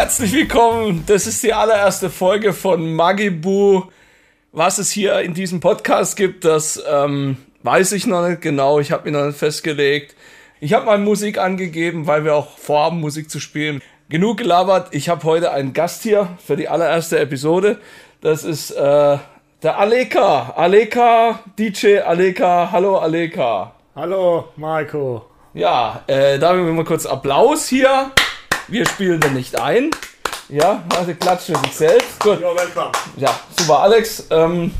Herzlich willkommen. Das ist die allererste Folge von Magibu. Was es hier in diesem Podcast gibt, das ähm, weiß ich noch nicht genau. Ich habe mich noch nicht festgelegt. Ich habe mal Musik angegeben, weil wir auch vorhaben, Musik zu spielen. Genug gelabert. Ich habe heute einen Gast hier für die allererste Episode. Das ist äh, der Aleka. Aleka, DJ Aleka. Hallo Aleka. Hallo Marco. Ja, äh, da haben wir mal kurz Applaus hier. Wir spielen den nicht ein. Ja, also klatschen sich selbst. Gut. Ja, super. Alex, ähm,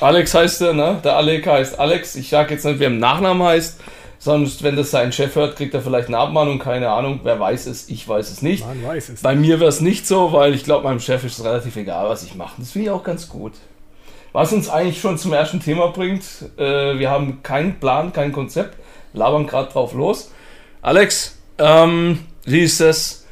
Alex heißt er, ne? Der Aleka heißt Alex. Ich sag jetzt nicht, wer im Nachnamen heißt. Sonst, wenn das sein Chef hört, kriegt er vielleicht eine Abmahnung, keine Ahnung. Wer weiß es, ich weiß es nicht. Man weiß es. Bei mir wäre es nicht so, weil ich glaube, meinem Chef ist es relativ egal, was ich mache. Das finde ich auch ganz gut. Was uns eigentlich schon zum ersten Thema bringt, äh, wir haben keinen Plan, kein Konzept, labern gerade drauf los. Alex, ähm, wie ist das,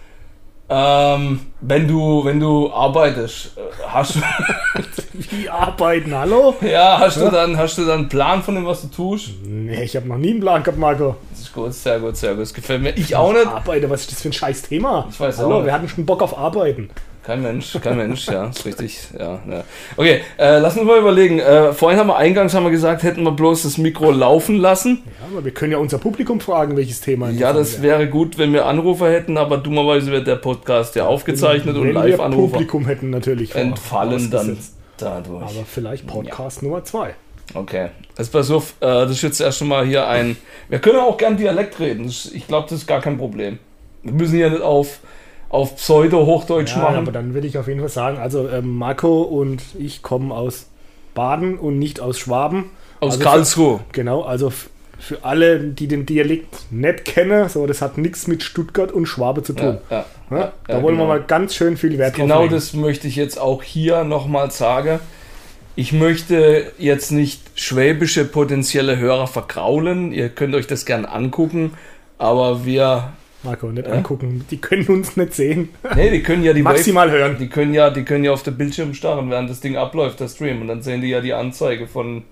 ähm, wenn du, wenn du arbeitest? Äh, Hast du, Wie arbeiten, hallo? ja, hast du dann, hast du dann einen Plan von dem, was du tust? Nee, ich habe noch nie einen Plan gehabt, Marco. Das ist gut, sehr gut, sehr gut. Das gefällt mir. Ich auch nicht. Arbeite, was ist das für ein scheiß Thema? Ich weiß auch Hallo, nicht. wir hatten schon Bock auf Arbeiten. Kein Mensch, kein Mensch, ja, ist richtig. Ja, ja. Okay, äh, lass uns mal überlegen. Äh, vorhin haben wir eingangs haben wir gesagt, hätten wir bloß das Mikro laufen lassen. Ja, aber wir können ja unser Publikum fragen, welches Thema Ja, das interessant wäre gut, wenn wir Anrufer hätten, aber dummerweise wird der Podcast ja aufgezeichnet und Wenn wir Live-Anrufer Publikum hätten natürlich entfallen dann dadurch. Aber vielleicht Podcast Nummer zwei. Okay. Jetzt pass auf, äh, das ist jetzt erst schon mal hier ein. Wir können auch gern Dialekt reden. Ich glaube, das ist gar kein Problem. Wir müssen ja nicht auf, auf Pseudo-Hochdeutsch Ja, aber machen. dann würde ich auf jeden Fall sagen, also ähm, Marco und ich kommen aus Baden und nicht aus Schwaben. Aus also Karlsruhe. Genau, also für alle, die den Dialekt nicht kennen, so das hat nichts mit Stuttgart und Schwabe zu tun. Ja, ja, Ja, da wollen genau. wir mal ganz schön viel Wert drauf Genau legen. das möchte ich jetzt auch hier nochmal sagen. Ich möchte jetzt nicht schwäbische potenzielle Hörer vergraulen. Ihr könnt euch das gern angucken. Aber wir. Marco, nicht Ja? angucken. Die können uns nicht sehen. Nee, die können ja die Wave, Maximal hören. die können ja, die können ja auf der Bildschirm starren, während das Ding abläuft, der Stream. Und dann sehen die ja die Anzeige von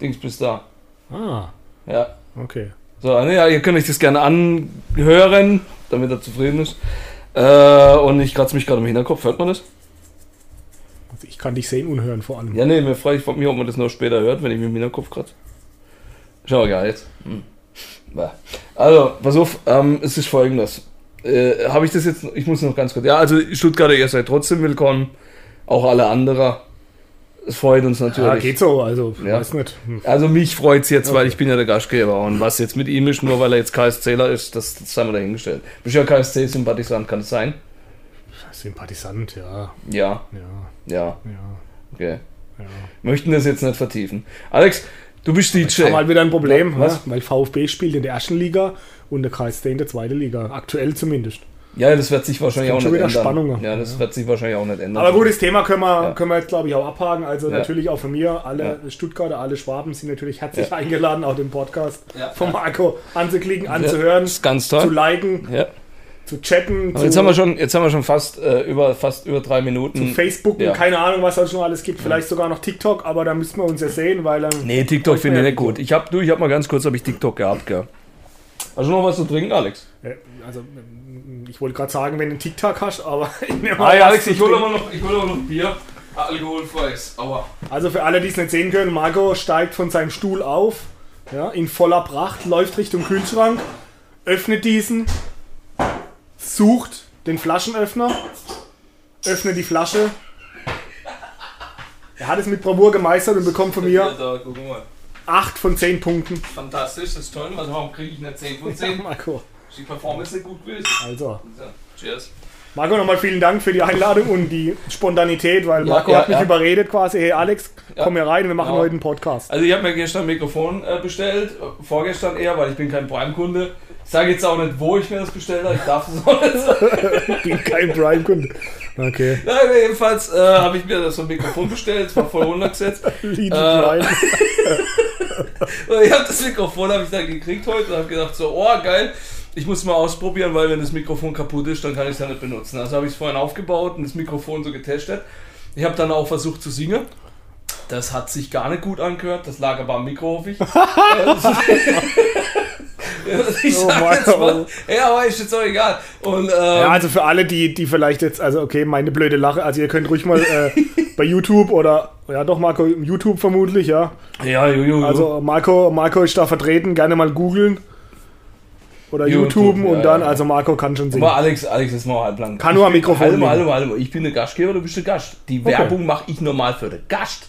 Dings bis da. Ah, Ja. okay. So, ne, ja, ihr könnt euch das gerne anhören, damit er zufrieden ist. Äh, und ich kratze mich gerade im Hinterkopf. Hört man das? Also ich kann dich sehen und hören vor allem. Ja, nee, mir frage ich von mir, ob man das noch später hört, wenn ich mir im Hinterkopf kratze. Schau egal jetzt. Hm. Also, pass auf, ähm, es ist folgendes. Äh, Habe ich das jetzt, ich muss noch ganz kurz. Ja, also Stuttgarter, ihr seid trotzdem willkommen. Auch alle anderen. Es freut uns Ja, natürlich. geht so, also Ja. weiß nicht. Hm. Also mich freut es jetzt, weil Okay. ich bin ja der Gastgeber. Und was jetzt mit ihm ist, nur weil er jetzt KSCler ist, das, das haben wir dahingestellt. Bist ja KSC-Sympathisant, kann das sein? Sympathisant, ja. Ja, Ja, ja, ja, okay. ja. Möchten das jetzt nicht vertiefen. Alex, du bist DJ. Haben halt wieder ein Problem, Was? ne? weil VfB spielt in der ersten Liga und der KSC in der zweiten Liga. Aktuell zumindest. Ja, das wird sich wahrscheinlich auch nicht ändern. Spannungen. Ja, das Ja. wird sich wahrscheinlich auch nicht ändern. Aber gut, das Thema können wir, Ja. können wir jetzt, glaube ich, auch abhaken. Also Ja. natürlich auch von mir. Alle Stuttgarter, alle Schwaben sind natürlich herzlich Ja. eingeladen, auch den Podcast Ja. von Marco anzuklicken, Ja, anzuhören, Das ist ganz zu liken, Ja. Zu chatten, Aber zu, jetzt haben wir schon, jetzt haben wir schon fast äh, über fast über drei Minuten. Facebook Ja. und keine Ahnung, was da schon alles gibt. Vielleicht sogar noch TikTok, aber da müssen wir uns ja sehen, weil dann. Nee, TikTok finde ich nicht gut. Ich hab, du, ich hab mal ganz kurz, habe ich TikTok gehabt, gell. Hast du noch was zu trinken, Alex? Äh, Also, ähm, ich wollte gerade sagen, wenn du einen TikTok hast, aber. Ah, ja, Alex, zu ich hole aber noch, ich aber noch Bier. Alkoholfreies. Aua. Also für alle, die es nicht sehen können, Marco steigt von seinem Stuhl auf, ja, in voller Pracht, läuft Richtung Kühlschrank, öffnet diesen, sucht den Flaschenöffner, öffnet die Flasche. Er hat es mit Bravour gemeistert und bekommt von mir Da, guck mal. 8 von 10 Punkten. Fantastisch, das ist toll. Also warum kriege ich nicht 10 von 10? Marco. Ist die Performance nicht gut gewesen? Also, So, cheers. Marco, nochmal vielen Dank für die Einladung und die Spontanität, weil Ja, Marco ja, hat mich ja. überredet quasi, hey Alex, Ja. komm hier rein, wir machen Genau. heute einen Podcast. Also ich habe mir gestern ein Mikrofon äh, bestellt, äh, vorgestern eher, weil ich bin kein Prime-Kunde. Ich sage jetzt auch nicht, wo ich mir das bestellt habe, ich darf das auch nicht sagen. Bin kein Prime-Kunde. Okay. Nein, jedenfalls äh, habe ich mir das so ein Mikrofon bestellt, es war voll runtergesetzt. Lied Äh, ich habe das Mikrofon habe ich dann gekriegt heute und habe gedacht so, oh geil, ich muss mal ausprobieren, weil wenn das Mikrofon kaputt ist, dann kann ich es ja nicht benutzen. Also habe ich es vorhin aufgebaut und das Mikrofon so getestet. Ich habe dann auch versucht zu singen. Das hat sich gar nicht gut angehört. Das lag aber am Mikro, hoffe ich. Ich Oh sag jetzt mal, oh. ja, aber ist jetzt auch egal. Und, ähm, Ja, also für alle, die, die vielleicht jetzt, also okay, meine blöde Lache, also ihr könnt ruhig mal äh, bei YouTube oder, ja doch, Marco, YouTube vermutlich, ja. ja, ju, ju, ju. Also Marco, Marco ist da vertreten, gerne mal googeln. Oder YouTube, YouTube ja, und dann, ja. also Marco kann schon singen. Aber Alex, Alex ist mal halblang. Kann nur am Mikrofon mal, halt mal. Ich bin der Gastgeber, du bist der Gast. Die Okay. Werbung mache ich normal für den Gast.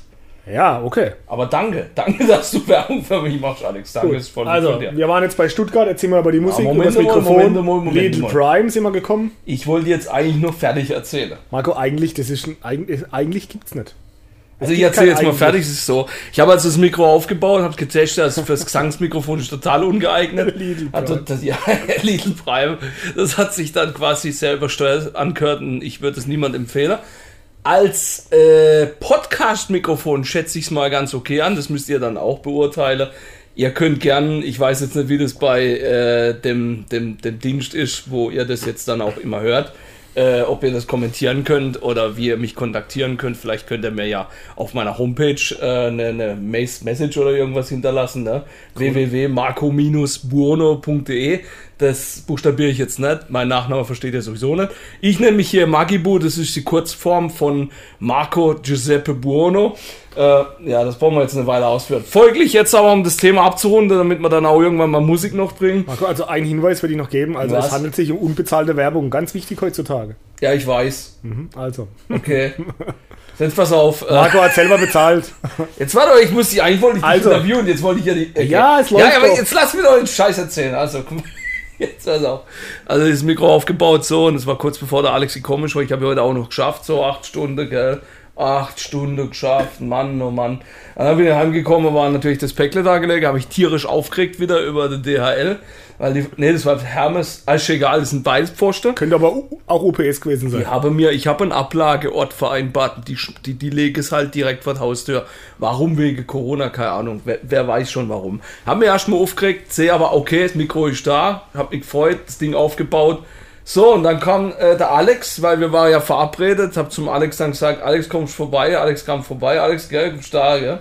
Ja, okay. Aber danke, danke, dass du Werbung für mich machst, Alex. Danke, ist voll Also, von dir. wir waren jetzt bei Stuttgart, erzählen wir über die Musik, Moment über das mal, Mikrofon. Moment mal, Moment Little mal. Prime sind wir gekommen. Ich wollte jetzt eigentlich nur fertig erzählen. Marco, eigentlich, das ist ein, eigentlich, eigentlich gibt's nicht. Also ich erzähle jetzt mal fertig, es ist so. Ich habe also das Mikro aufgebaut, habe getestet, also fürs Gesangsmikrofon ist total ungeeignet. Lidl Also Prime. das, ja, Lidl Prime, das hat sich dann quasi sehr übersteuert angehört und ich würde es niemand empfehlen. Als äh, Podcast-Mikrofon schätze ich es mal ganz okay an, das müsst ihr dann auch beurteilen. Ihr könnt gern, ich weiß jetzt nicht, wie das bei äh, dem, dem, dem Dienst ist, wo ihr das jetzt dann auch immer hört, äh, ob ihr das kommentieren könnt oder wie ihr mich kontaktieren könnt. Vielleicht könnt ihr mir ja auf meiner Homepage äh, eine, eine Message oder irgendwas hinterlassen. Ne? www.marco-buono.de Das buchstabiere ich jetzt nicht. Mein Nachname versteht ihr sowieso nicht. Ich nenne mich hier Magibu, das ist die Kurzform von Marco Giuseppe Buono. Äh, ja, das brauchen wir jetzt eine Weile ausführen. Folglich jetzt aber, um das Thema abzurunden, damit wir dann auch irgendwann mal Musik noch bringen. Marco, also einen Hinweis würde ich noch geben. Also Was? es handelt sich um unbezahlte Werbung, ganz wichtig heutzutage. Ja, ich weiß. Mhm, Also, Okay. Jetzt pass auf. Äh, Marco hat selber bezahlt. Jetzt warte doch, ich muss die eigentlich wollte ich Also. interviewen, jetzt wollte ich ja die. okay. Ja, es läuft Ja, aber doch. jetzt lass mir doch den Scheiß erzählen. Also, mal. Jetzt pass auf. Also das Mikro aufgebaut so und es war kurz bevor der Alex gekommen ist, weil ich habe heute auch noch geschafft, so acht Stunden, gell. Acht Stunden geschafft, Mann, oh Mann. Dann bin ich heimgekommen, war natürlich das Päckle da gelegt, habe ich tierisch aufgeregt wieder über die DHL. Weil die, nee, das war Hermes, alles egal, das sind beides Pfosten. Könnte aber auch UPS gewesen sein. Ich habe mir, ich habe einen Ablageort vereinbart, die, die, die lege es halt direkt vor die Haustür. Warum wegen Corona? Keine Ahnung. Wer, wer weiß schon warum. Haben mir erstmal aufgeregt, sehe aber okay, das Mikro ist da, hab mich gefreut, das Ding aufgebaut. So, und dann kam äh, der Alex, weil wir waren ja verabredet, hab zum Alex dann gesagt, Alex kommst vorbei, Alex kam vorbei, Alex, gell, kommst da, gell?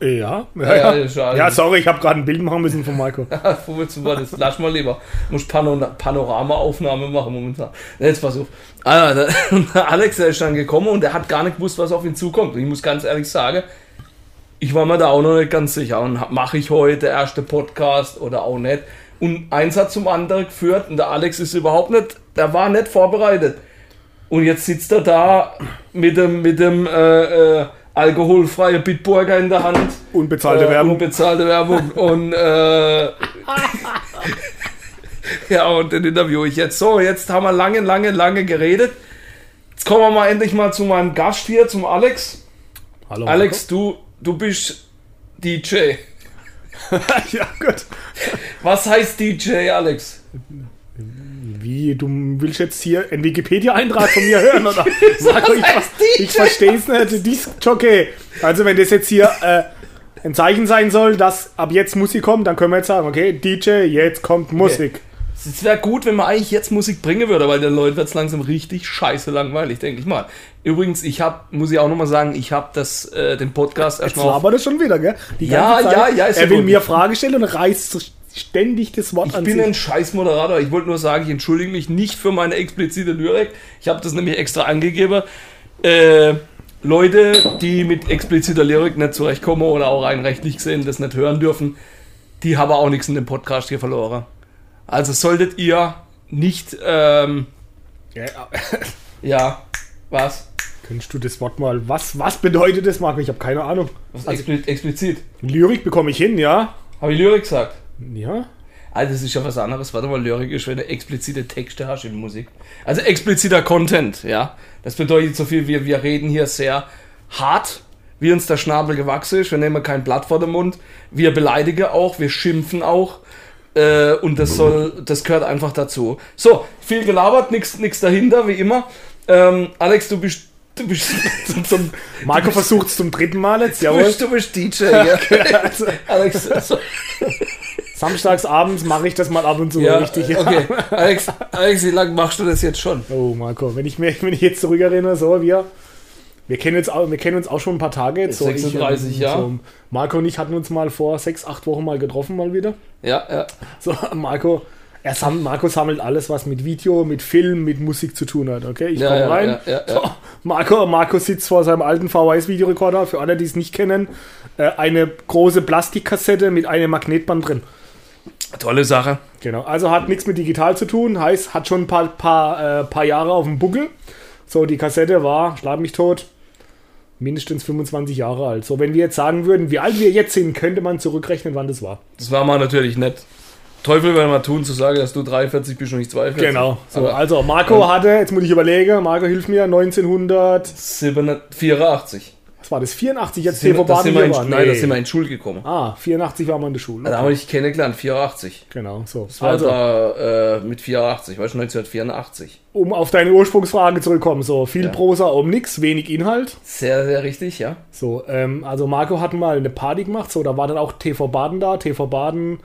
Ja, ja, Ja, ja. ja, sorry, ich habe gerade ein Bild machen müssen von Marco. Wo willst du das? Lass mal lieber. Muss Pano Panorama-Aufnahme machen momentan. Jetzt pass auf. Der Alex ist dann gekommen und der hat gar nicht gewusst, was auf ihn zukommt. Und ich muss ganz ehrlich sagen, ich war mir da auch noch nicht ganz sicher. Und mache ich heute der erste Podcast oder auch nicht? Und eins hat zum anderen geführt und der Alex ist überhaupt nicht, der war nicht vorbereitet. Und jetzt sitzt er da mit dem, mit dem äh, äh, alkoholfreie Bitburger in der Hand. Unbezahlte Äh, Werbung. Unbezahlte Werbung. und äh, ja, und den interview ich jetzt. So, jetzt haben wir lange, lange, lange geredet. Jetzt kommen wir mal endlich mal zu meinem Gast hier, zum Alex. Hallo, Alex, du, du bist DJ. Ja, gut. Was heißt DJ, Alex? Wie, du willst jetzt hier einen Wikipedia-Eintrag von mir hören, oder? Marco, ich, heißt DJ? ich verstehe es nicht. Disc-Jockey. Also, wenn das jetzt hier äh, ein Zeichen sein soll, dass ab jetzt Musik kommt, dann können wir jetzt sagen, okay, DJ, jetzt kommt Musik. Es wäre gut, wenn man eigentlich jetzt Musik bringen würde, weil den Leuten wird es langsam richtig scheiße langweilig, denke ich mal. Übrigens, ich habe, muss ich auch nochmal sagen, ich habe das, äh, den Podcast Jetzt erstmal auf labert es schon wieder, gell? Die Ja, ja, ja, ist Er ja will mir Fragen stellen und reißt ständig das Wort Ich an bin sich. ein scheiß Moderator. Ich wollte nur sagen, ich entschuldige mich nicht für meine explizite Lyrik. Ich habe das nämlich extra angegeben. Äh, Leute, die mit expliziter Lyrik nicht zurechtkommen oder auch rein rechtlich gesehen das nicht hören dürfen, die haben auch nichts in dem Podcast hier verloren. Also solltet ihr nicht, ähm, Ja, ja, was? Könntest du das Wort mal, was, was bedeutet das, Marco? Ich habe keine Ahnung. Was expli explizit? Lyrik bekomme ich hin, ja? Habe ich Lyrik gesagt? Ja? Also das ist ja was anderes. Warte mal, Lyrik ist, wenn du explizite Texte hast in Musik. Also expliziter Content, ja. Das bedeutet so viel, wir, wir reden hier sehr hart, wie uns der Schnabel gewachsen ist. Wir nehmen kein Blatt vor den Mund. Wir beleidigen auch, wir schimpfen auch. Äh, und das soll, das gehört einfach dazu. So, viel gelabert, nichts dahinter, wie immer. Ähm, Alex, du bist, du bist zum, zum, Marco versucht es zum dritten Mal jetzt, du jawohl. bist, du bist DJ, ja. Also, Alex, so, samstags abends mache ich das mal ab und zu ja, richtig. Okay. Alex, Alex, wie lange machst du das jetzt schon? Oh, Marco, wenn ich, mir, wenn ich jetzt zurückerinnere, so wir, Wir kennen, jetzt auch, wir kennen uns auch schon ein paar Tage jetzt. 36 ich, Jahre. Marco und ich hatten uns mal vor sechs, acht Wochen mal getroffen, mal wieder. Ja, ja. So, Marco, er sammelt, Marco sammelt alles, was mit Video, mit Film, mit Musik zu tun hat. Okay, ich Ja, komme ja, rein. ja. So, Marco, Marco sitzt vor seinem alten VHS-Videorekorder. Für alle, die es nicht kennen, äh, eine große Plastikkassette mit einem Magnetband drin. Tolle Sache. Genau, also hat nichts mit digital zu tun, heißt, hat schon ein paar, paar, äh, paar Jahre auf dem Buckel. So, die Kassette war, schlag mich tot, mindestens 25 Jahre alt. So, wenn wir jetzt sagen würden, wie alt wir jetzt sind, könnte man zurückrechnen, wann das war. Das war mal natürlich nett. Teufel will mal tun, zu sagen, dass du 43 bist und nicht 42. Genau. So, Aber also Marco hatte, jetzt muss ich überlegen, Marco hilf mir, 1900, 784. was war das, 84 jetzt Sind, sind wir in, war? Nein, da sind wir in Schule gekommen. Ah, 84 war man in der Schule. Da habe ich kennengelernt, 84. Genau, so. Das war Also, da äh, mit 84, weißt du, 1984. um auf deine Ursprungsfrage zurückkommen, so viel Ja. Prosa um nix, wenig Inhalt. Sehr, sehr richtig, ja. So, ähm, also Marco hat mal eine Party gemacht, so, da war dann auch TV Baden da. TV Baden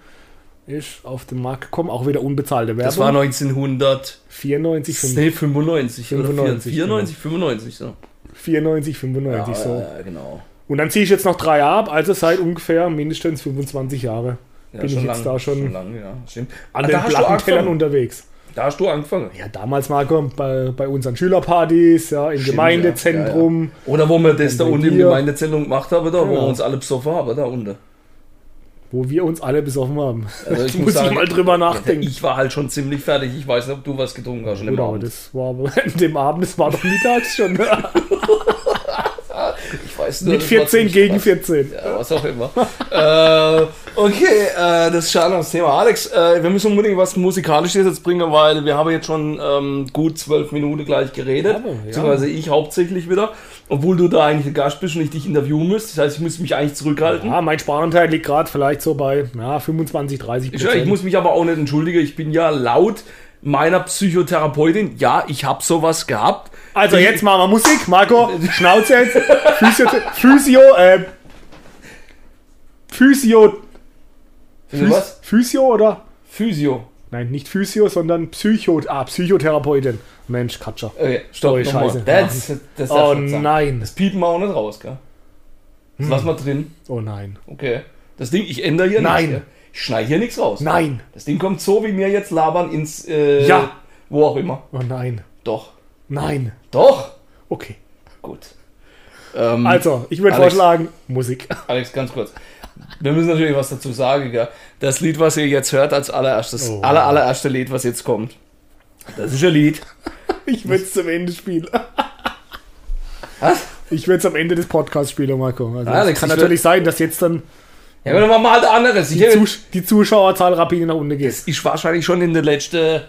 ist auf den Markt gekommen, auch wieder unbezahlte Werbung. Das war 1900, 94, nee, 95, 95, oder 94, 95, so. 94, 95 so. ja, genau. Und dann ziehe ich jetzt noch drei ab, also seit ungefähr mindestens 25 Jahre Ja, bin ich jetzt lang, da schon, lang, ja, stimmt. an Ah, den Plattentellern unterwegs. Da hast du angefangen. Ja, damals, Marco, bei, bei unseren Schülerpartys, ja, im Stimmt, Gemeindezentrum. Oder wo wir das da unten im. Gemeindezentrum gemacht haben, da, wo Genau. wir uns alle besoffen haben, da unten. Wo wir uns alle besoffen haben. Also ich muss muss ich sagen, mal drüber nachdenken. Ich war halt schon ziemlich fertig. Ich weiß nicht, ob du was getrunken hast schon Genau, das war aber an dem Abend, das war doch mittags schon. Ich weiß nur, Mit das war 14 ziemlich gegen krass. 14. Ja, was auch immer. äh, okay, äh, das ist schade das Thema. Alex, äh, wir müssen unbedingt was Musikalisches jetzt bringen, weil wir haben jetzt schon ähm, gut zwölf Minuten gleich geredet. Aber, ja. Beziehungsweise ich hauptsächlich wieder. Obwohl du da eigentlich der Gast bist und ich dich interviewen müsste. Das heißt, ich muss mich eigentlich zurückhalten. Ja, mein Sparanteil liegt gerade vielleicht so bei ja, 25, 30 Ich, ich muss mich aber auch nicht entschuldigen. Ich bin ja laut meiner Psychotherapeutin, ja, ich habe sowas gehabt. Also jetzt machen wir Musik. Marco, Schnauze jetzt. Physio, Physio, äh, Physio, Physio, was? Physio oder? Physio. Nein, nicht Physio, sondern Psycho, ah, Psychotherapeutin. Mensch, Katscher. Okay, stopp. Scheiße. Das, das, Oh nein. Das piepen wir auch nicht raus, gell? Das lassen wir drin. Oh nein. Okay. Das Ding, ich ändere hier Nein. nichts. gell? Ich schneide hier nichts raus. Nein. Das Ding kommt so, wie wir jetzt labern, ins. Äh, Ja. Wo auch immer. Oh nein. Doch. Nein. Doch. Okay. Gut. Ähm, Also, ich würde vorschlagen, Musik. Alex, ganz kurz. Wir müssen natürlich was dazu sagen, gell? Das Lied, was ihr jetzt hört, als allererstes, Oh. aller, allererste Lied, was jetzt kommt. Das ist ein Lied. Ich würde es zum Ende spielen. Was? Ich würde es am Ende des Podcasts spielen, Marco. Also, es kann ich natürlich sein, dass jetzt dann Ja, aber dann machen wir halt anderes. Die, Zus die Zuschauerzahl rapide nach unten geht. ist wahrscheinlich schon in der letzten.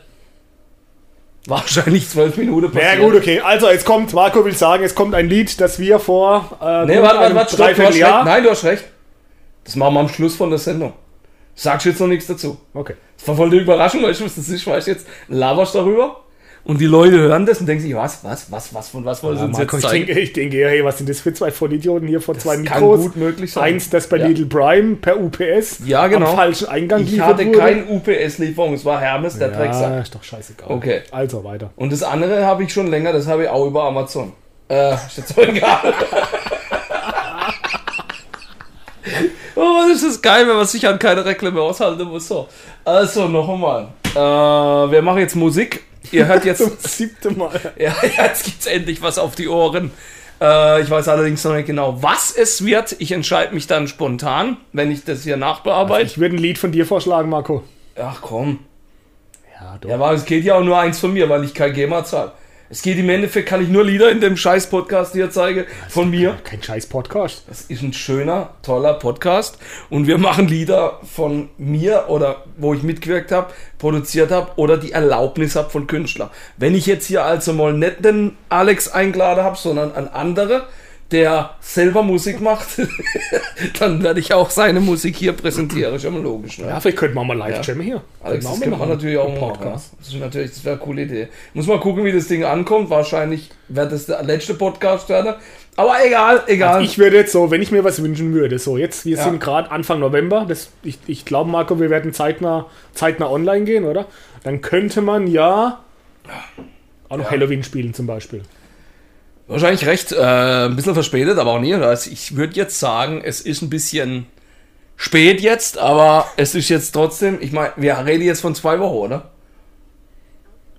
Wahrscheinlich zwölf Minuten Ja passiert. gut, okay. Also jetzt kommt, Marco will sagen, es kommt ein Lied, das wir vor äh, Nee, warte, warte, warte, stopp, du hast recht. Nein, du hast recht. Das machen wir am Schluss von der Sendung. Sagst jetzt noch nichts dazu. Okay. Das war voll die Überraschung, weißt du, was das ist? Weißt du, jetzt laberst darüber und die Leute hören das und denken sich, was, was, was, was, von was wollen sie uns Marco, jetzt ich denke, ich denke, hey, was sind das für zwei Vollidioten hier vor zwei kann Mikros? gut möglich sein. Eins, das bei Ja. Lidl Prime per UPS Ja, genau. am falschen Eingang Ich geliefert hatte keine UPS-Lieferung, es war Hermes, der ja, Drecksack. ist doch scheißegal. Okay. Also weiter. Und das andere habe ich schon länger, das habe ich auch über Amazon. Äh, ist jetzt egal. das ist geil, wenn man sich an keine Reklame aushalten muss. So. Also, noch einmal. Äh, wir machen jetzt Musik. Ihr hört Zum jetzt. siebten Mal. ja, jetzt gibt's endlich was auf die Ohren. Äh, ich weiß allerdings noch nicht genau, was es wird. Ich entscheide mich dann spontan, wenn ich das hier nachbearbeite. Ich würde ein Lied von dir vorschlagen, Marco. Ach komm. Ja, doch. Ja, aber es geht ja auch nur eins von mir, weil ich kein GEMA zahle. Es geht im Endeffekt, kann ich nur Lieder in dem scheiß Podcast hier zeige, von mir. Kein scheiß Podcast. Das ist ein schöner, toller Podcast und wir machen Lieder von mir oder wo ich mitgewirkt habe, produziert habe oder die Erlaubnis habe von Künstlern. Wenn ich jetzt hier also mal nicht den Alex eingeladen habe, sondern einen anderen, der selber Musik macht, dann werde ich auch seine Musik hier präsentieren. Ist ja mal logisch. Ne? Ja, vielleicht könnten wir mal live Ja. jammen hier. Alex, das Könnten kann wir natürlich auch Im machen. Podcast. Ja. Das ist natürlich, das wäre eine coole Idee. Muss mal gucken, wie das Ding ankommt. Wahrscheinlich wird das der letzte Podcast werden. Aber egal, egal. Ich würde jetzt so, wenn ich mir was wünschen würde, so jetzt, wir Ja. sind gerade Anfang November, das, ich, ich glaube, Marco, wir werden zeitnah, zeitnah online gehen, oder? Dann könnte man ja auch noch Ja. Halloween spielen zum Beispiel. Wahrscheinlich recht, äh, ein bisschen verspätet, aber auch nie. Also ich würde jetzt sagen, es ist ein bisschen spät jetzt, aber es ist jetzt trotzdem, ich meine, wir reden jetzt von zwei Wochen, oder?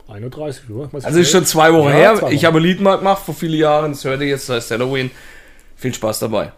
31 Uhr. Also ist schon zwei Wochen Ja, her. zwei Wochen. Ich habe ein Lied mal gemacht vor vielen Jahren. Das hört ihr jetzt, das heißt Halloween. Viel Spaß dabei.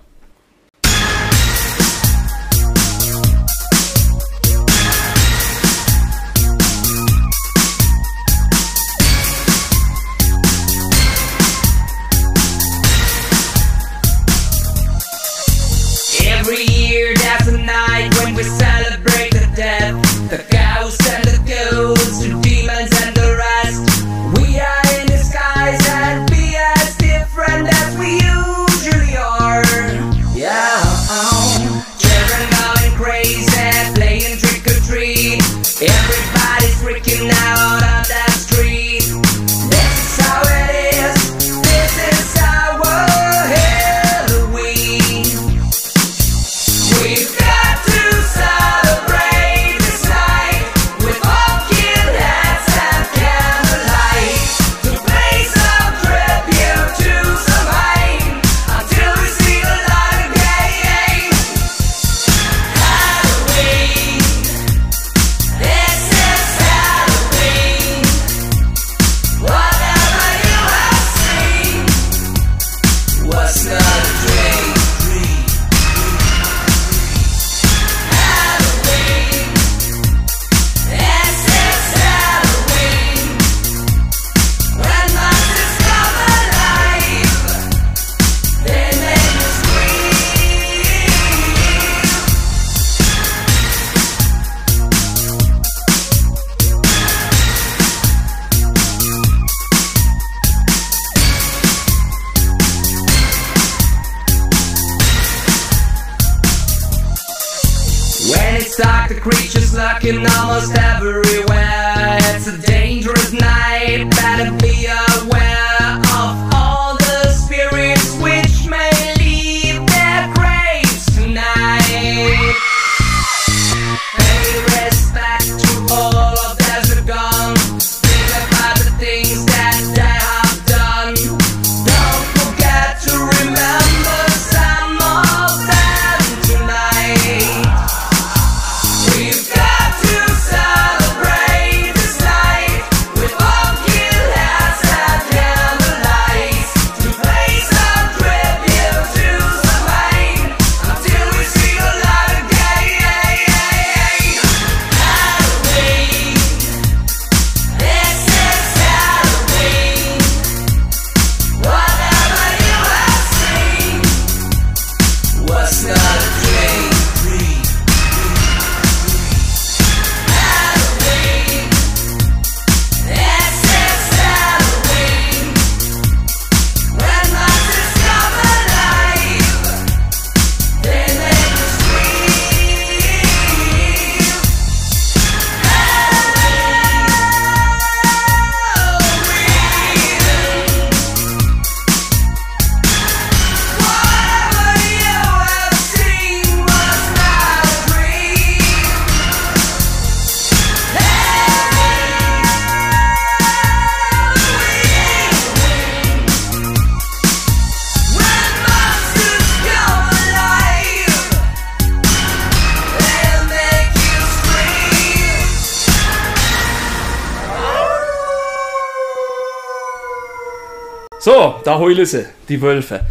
Da heule sie, die Wölfe.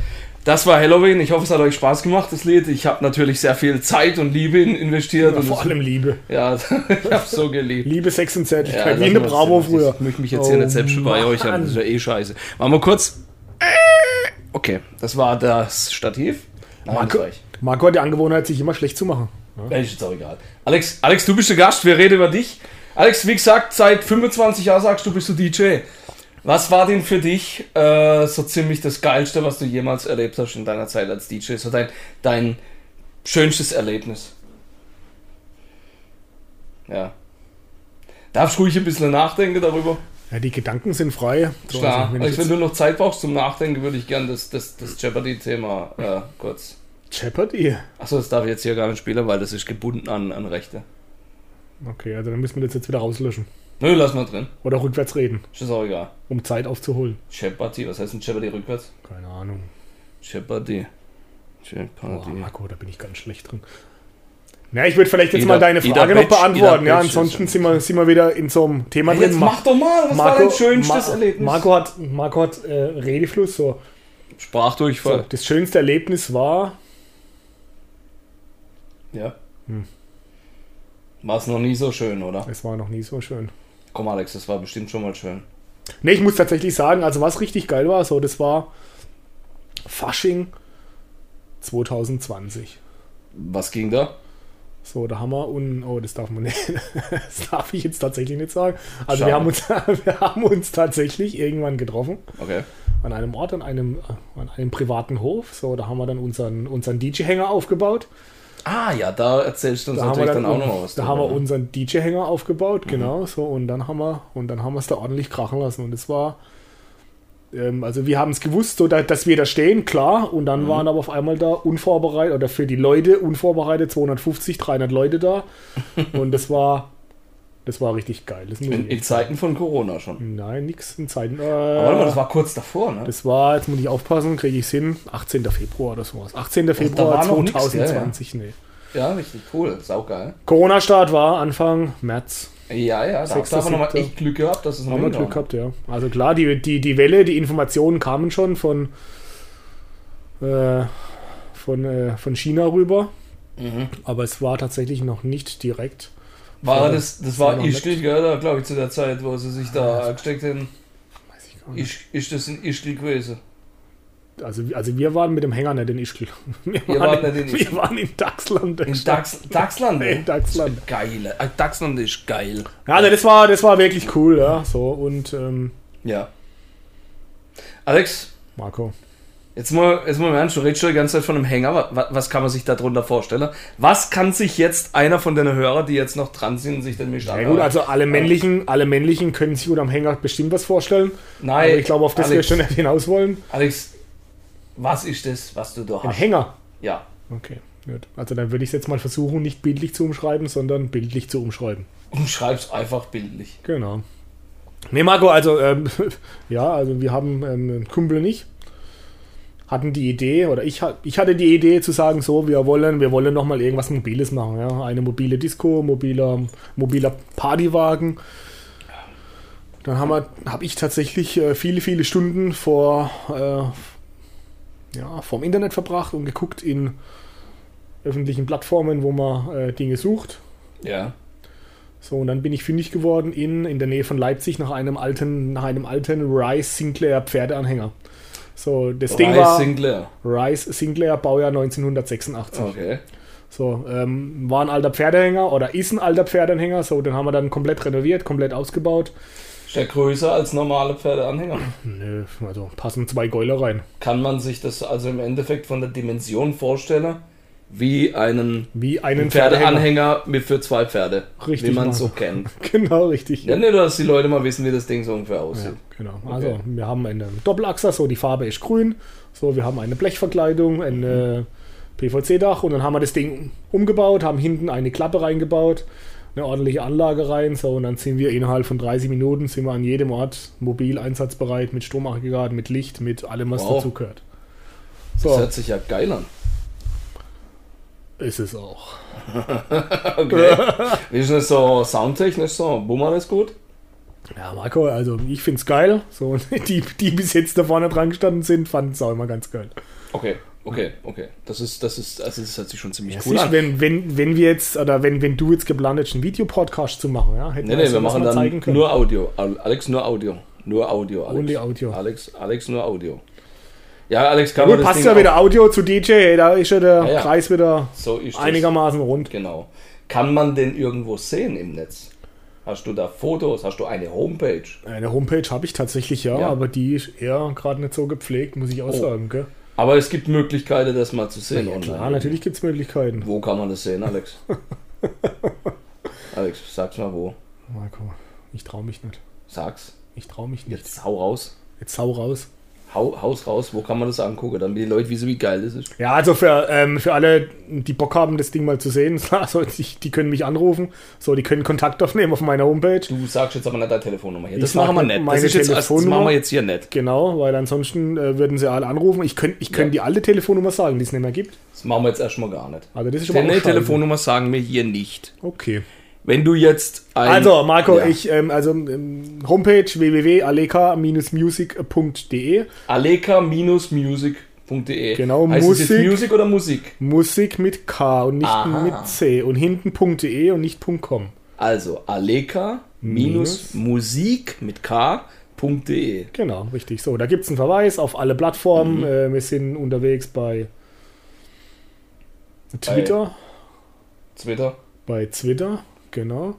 Das war Halloween. Ich hoffe, es hat euch Spaß gemacht, das Lied. Ich habe natürlich sehr viel Zeit und Liebe in- investiert. Ja, und vor allem Liebe. Ja, ich habe so geliebt. Liebe, Sex und Zärtlichkeit, Ja, wie mal Bravo das- früher. Ich möchte mich jetzt hier Oh, nicht selbst bei euch an. Das ist ja eh scheiße. Machen wir kurz. Okay, das war das Stativ. Nein, das Marco, ich. Marco hat die Angewohnheit, sich immer schlecht zu machen. Ja, Ist jetzt auch egal. Alex, Alex, du bist der Gast, wir reden über dich. Alex, wie gesagt, seit 25 Jahren sagst du, bist du DJ. Was war denn für dich äh, so ziemlich das Geilste, was du jemals erlebt hast in deiner Zeit als DJ? So dein, dein schönstes Erlebnis? Ja. Darfst du ruhig ein bisschen nachdenken darüber? Ja, die Gedanken sind frei. So, Klar, also, wenn also, ich wenn du noch Zeit brauchst zum Nachdenken, würde ich gerne das, das, das Jeopardy-Thema äh, kurz. Jeopardy. Achso, das darf ich jetzt hier gar nicht spielen, weil das ist gebunden an, an Rechte. Okay, also dann müssen wir das jetzt wieder rauslöschen. Nö, lass mal drin. Oder rückwärts reden, Ist auch egal. um Zeit aufzuholen. Jeopardy, was heißt denn Jeopardy rückwärts? Keine Ahnung. Jeopardy. Jeopardy. Marco, da bin ich ganz schlecht drin. Na, ich würde vielleicht jetzt Jeder- mal deine Frage noch Batch- beantworten. Ja, Batch ansonsten sind wir, sind wir wieder in so einem Thema Hey, drin. jetzt Ma- mach doch mal, was war dein schönstes Ma- Erlebnis? Marco hat, Marco hat äh, Redefluss. So. so. Sprachdurchfall. Das schönste Erlebnis war, Ja. Hm. War es noch nie so schön, oder? es war noch nie so schön. Komm, Alex, das war bestimmt schon mal schön. Ne, ich muss tatsächlich sagen, also was richtig geil war, so das war Fasching 2020. Was ging da? So, da haben wir und oh, das darf man nicht. Das darf ich jetzt tatsächlich nicht sagen. Also Schade. wir haben uns wir haben uns tatsächlich irgendwann getroffen Okay. an einem Ort, an einem an einem privaten Hof. So, da haben wir dann unseren unseren DJ-Hänger aufgebaut. Ah, ja, da erzählst du uns Da natürlich dann, dann, auch noch was da haben wir ne? unseren DJ-Hänger aufgebaut, genau, so und dann haben wir und dann haben wir es da ordentlich krachen lassen und es war ähm, also wir haben es gewusst, so da, dass wir da stehen, klar, und dann Mhm. waren aber auf einmal da unvorbereitet oder für die Leute unvorbereitet 250, 300 Leute da und das war das war richtig geil. In, in. Zeiten von Corona schon. Nein, nix in Zeiten. Äh, Aber warte mal, das war kurz davor, ne? das war, jetzt muss ich aufpassen, kriege ich es hin, 18. Februar oder sowas. 18. Februar war noch nix, 2020, nee. Ja, richtig cool. Saugeil. Corona-Start war Anfang März. Ja, ja, da du aber nochmal echt Glück gehabt, dass es noch Haben wir Glück gehabt, ja. Also klar, die, die, die Welle, die Informationen kamen schon von, äh, von, äh, von China rüber, Mhm. aber es war tatsächlich noch nicht direkt. War das, das war Ischgl, gell, glaube ich zu der Zeit, wo sie sich da gesteckt haben. Ist, ist das in Ischgl gewesen? Also, also wir waren mit dem Hänger nicht in Ischgl. Wir Ihr waren, wart nicht in wir waren in Dachsland. In Dax, Dachsland? In Dachsland. Geil. Äh, Dachsland ist geil. Ja, also das war, das war wirklich cool, ja. So, und ähm, Ja. Alex, Marco. Jetzt mal, jetzt mal im Ernst, du redest schon die ganze Zeit von einem Hänger. Was, was kann man sich darunter vorstellen? Was kann sich jetzt einer von den Hörern, die jetzt noch dran sind, sich denn nicht Ja gut, also alle männlichen, alle männlichen können sich unter dem Hänger bestimmt was vorstellen. Nein, Aber ich glaube, auf das wir Alex, schon nicht hinaus wollen. Alex, was ist das, was du da Ein hast? Hänger. Ja. Okay, gut. Also dann würde ich es jetzt mal versuchen, nicht bildlich zu umschreiben, sondern bildlich zu umschreiben. Umschreib's einfach bildlich. Genau. Nee, Marco, also, ähm, ja, also wir haben ähm, einen Kumpel und ich hatten die Idee, oder ich, ich hatte die Idee zu sagen, so, wir wollen, wir wollen nochmal irgendwas Mobiles machen, ja. Eine mobile Disco, mobiler, mobiler Partywagen. Dann habe ich tatsächlich äh, viele, viele Stunden vor, äh, ja, vorm Internet verbracht und geguckt in öffentlichen Plattformen, wo man äh, Dinge sucht. Ja. So, und dann bin ich fündig geworden in, in der Nähe von Leipzig nach einem alten, nach einem alten Rice Sinclair Pferdeanhänger. So, das Ding Rice war Sinclair. Rice Sinclair, Baujahr 1986. Okay. So, ähm, war ein alter Pferdeanhänger oder ist ein alter Pferdeanhänger. So, den haben wir dann komplett renoviert, komplett ausgebaut. Ist der größer als normale Pferdeanhänger? Nö, also passen zwei Gäuler rein. Kann man sich das also im Endeffekt von der Dimension vorstellen, wie einen Wie einen Pferdeanhänger. Mit für zwei Pferde, Richtig, wie man Marco. so kennt. Genau, richtig. Ja, nur, dass die Leute mal wissen, wie das Ding so ungefähr Ja, aussieht. genau. Also wir haben einen Doppelachser, so die Farbe ist grün. So, wir haben eine Blechverkleidung, ein äh, PVC-Dach und dann haben wir das Ding umgebaut, haben hinten eine Klappe reingebaut, eine ordentliche Anlage rein. So, und dann sind wir innerhalb von 30 Minuten sind wir an jedem Ort mobil einsatzbereit, mit Stromaggregat, mit Licht, mit allem, was Wow. dazu gehört. Das So, hört sich ja geil an. Ist es auch. Okay. wie ist das so soundtechnisch so? Bummern ist gut? Ja, Marco, also ich finde es geil. So, die, die bis jetzt da vorne dran gestanden sind, fanden es auch immer ganz geil. Okay, okay, okay. Das ist, das ist, also das hört sich schon ziemlich Es cool an. wenn, wenn, wenn wir jetzt, oder wenn, wenn du jetzt geplant hättest, einen Videopodcast zu machen, ja, hätten Nee, wir nee, wir machen dann zeigen können. nur Audio. Al- Alex, nur Audio. Nur Audio, Alex. Only Audio. Alex, Alex, nur Audio. Ja, Alex, kann Gut, passt ja wieder Audio zu DJ, da ist ja der Ja, ja. Preis wieder So einigermaßen rund. Genau. Kann man den irgendwo sehen im Netz? Hast du da Fotos? Hast du eine Homepage? Eine Homepage habe ich tatsächlich, ja, Ja. aber die ist eher gerade nicht so gepflegt, muss ich auch Oh. sagen. Gell? Aber es gibt Möglichkeiten, das mal zu sehen Ja, online. klar, natürlich gibt es Möglichkeiten. Wo kann man das sehen, Alex? Alex, sag's mal wo. Marco, ich traue mich nicht. Sag's. Ich traue mich nicht. Jetzt hau raus. Jetzt hau raus. Hau, Haus raus, wo kann man das angucken, damit die Leute wissen, wie geil das ist. Ja, also für, ähm, für alle, die Bock haben, das Ding mal zu sehen, also die, die können mich anrufen. So, die können Kontakt aufnehmen auf meiner Homepage. Du sagst jetzt aber nicht deine Telefonnummer hier. Das machen wir nicht. Das, ist jetzt, das machen wir jetzt hier nicht. Genau, weil ansonsten äh, würden sie alle anrufen. Ich könnte ich könnt Ja. die alte Telefonnummer sagen, die es nicht mehr gibt. Das machen wir jetzt erstmal gar nicht. Also das ist schon mal Deine. Telefonnummer sagen wir hier nicht. Okay. Wenn du jetzt ein, Also, Marco, Ja. ich, ähm, also ähm, Homepage www.aleka-music.de aleka-music.de Genau, heißt Es Musik. Music oder Musik? Musik mit K und nicht Aha. mit C und hinten .de und nicht .com. Also aleka-musik mit k.de. Genau, richtig. So, da gibt es einen Verweis auf alle Plattformen. Mhm. Äh, wir sind unterwegs bei Twitter, Twitter, bei Twitter, genau,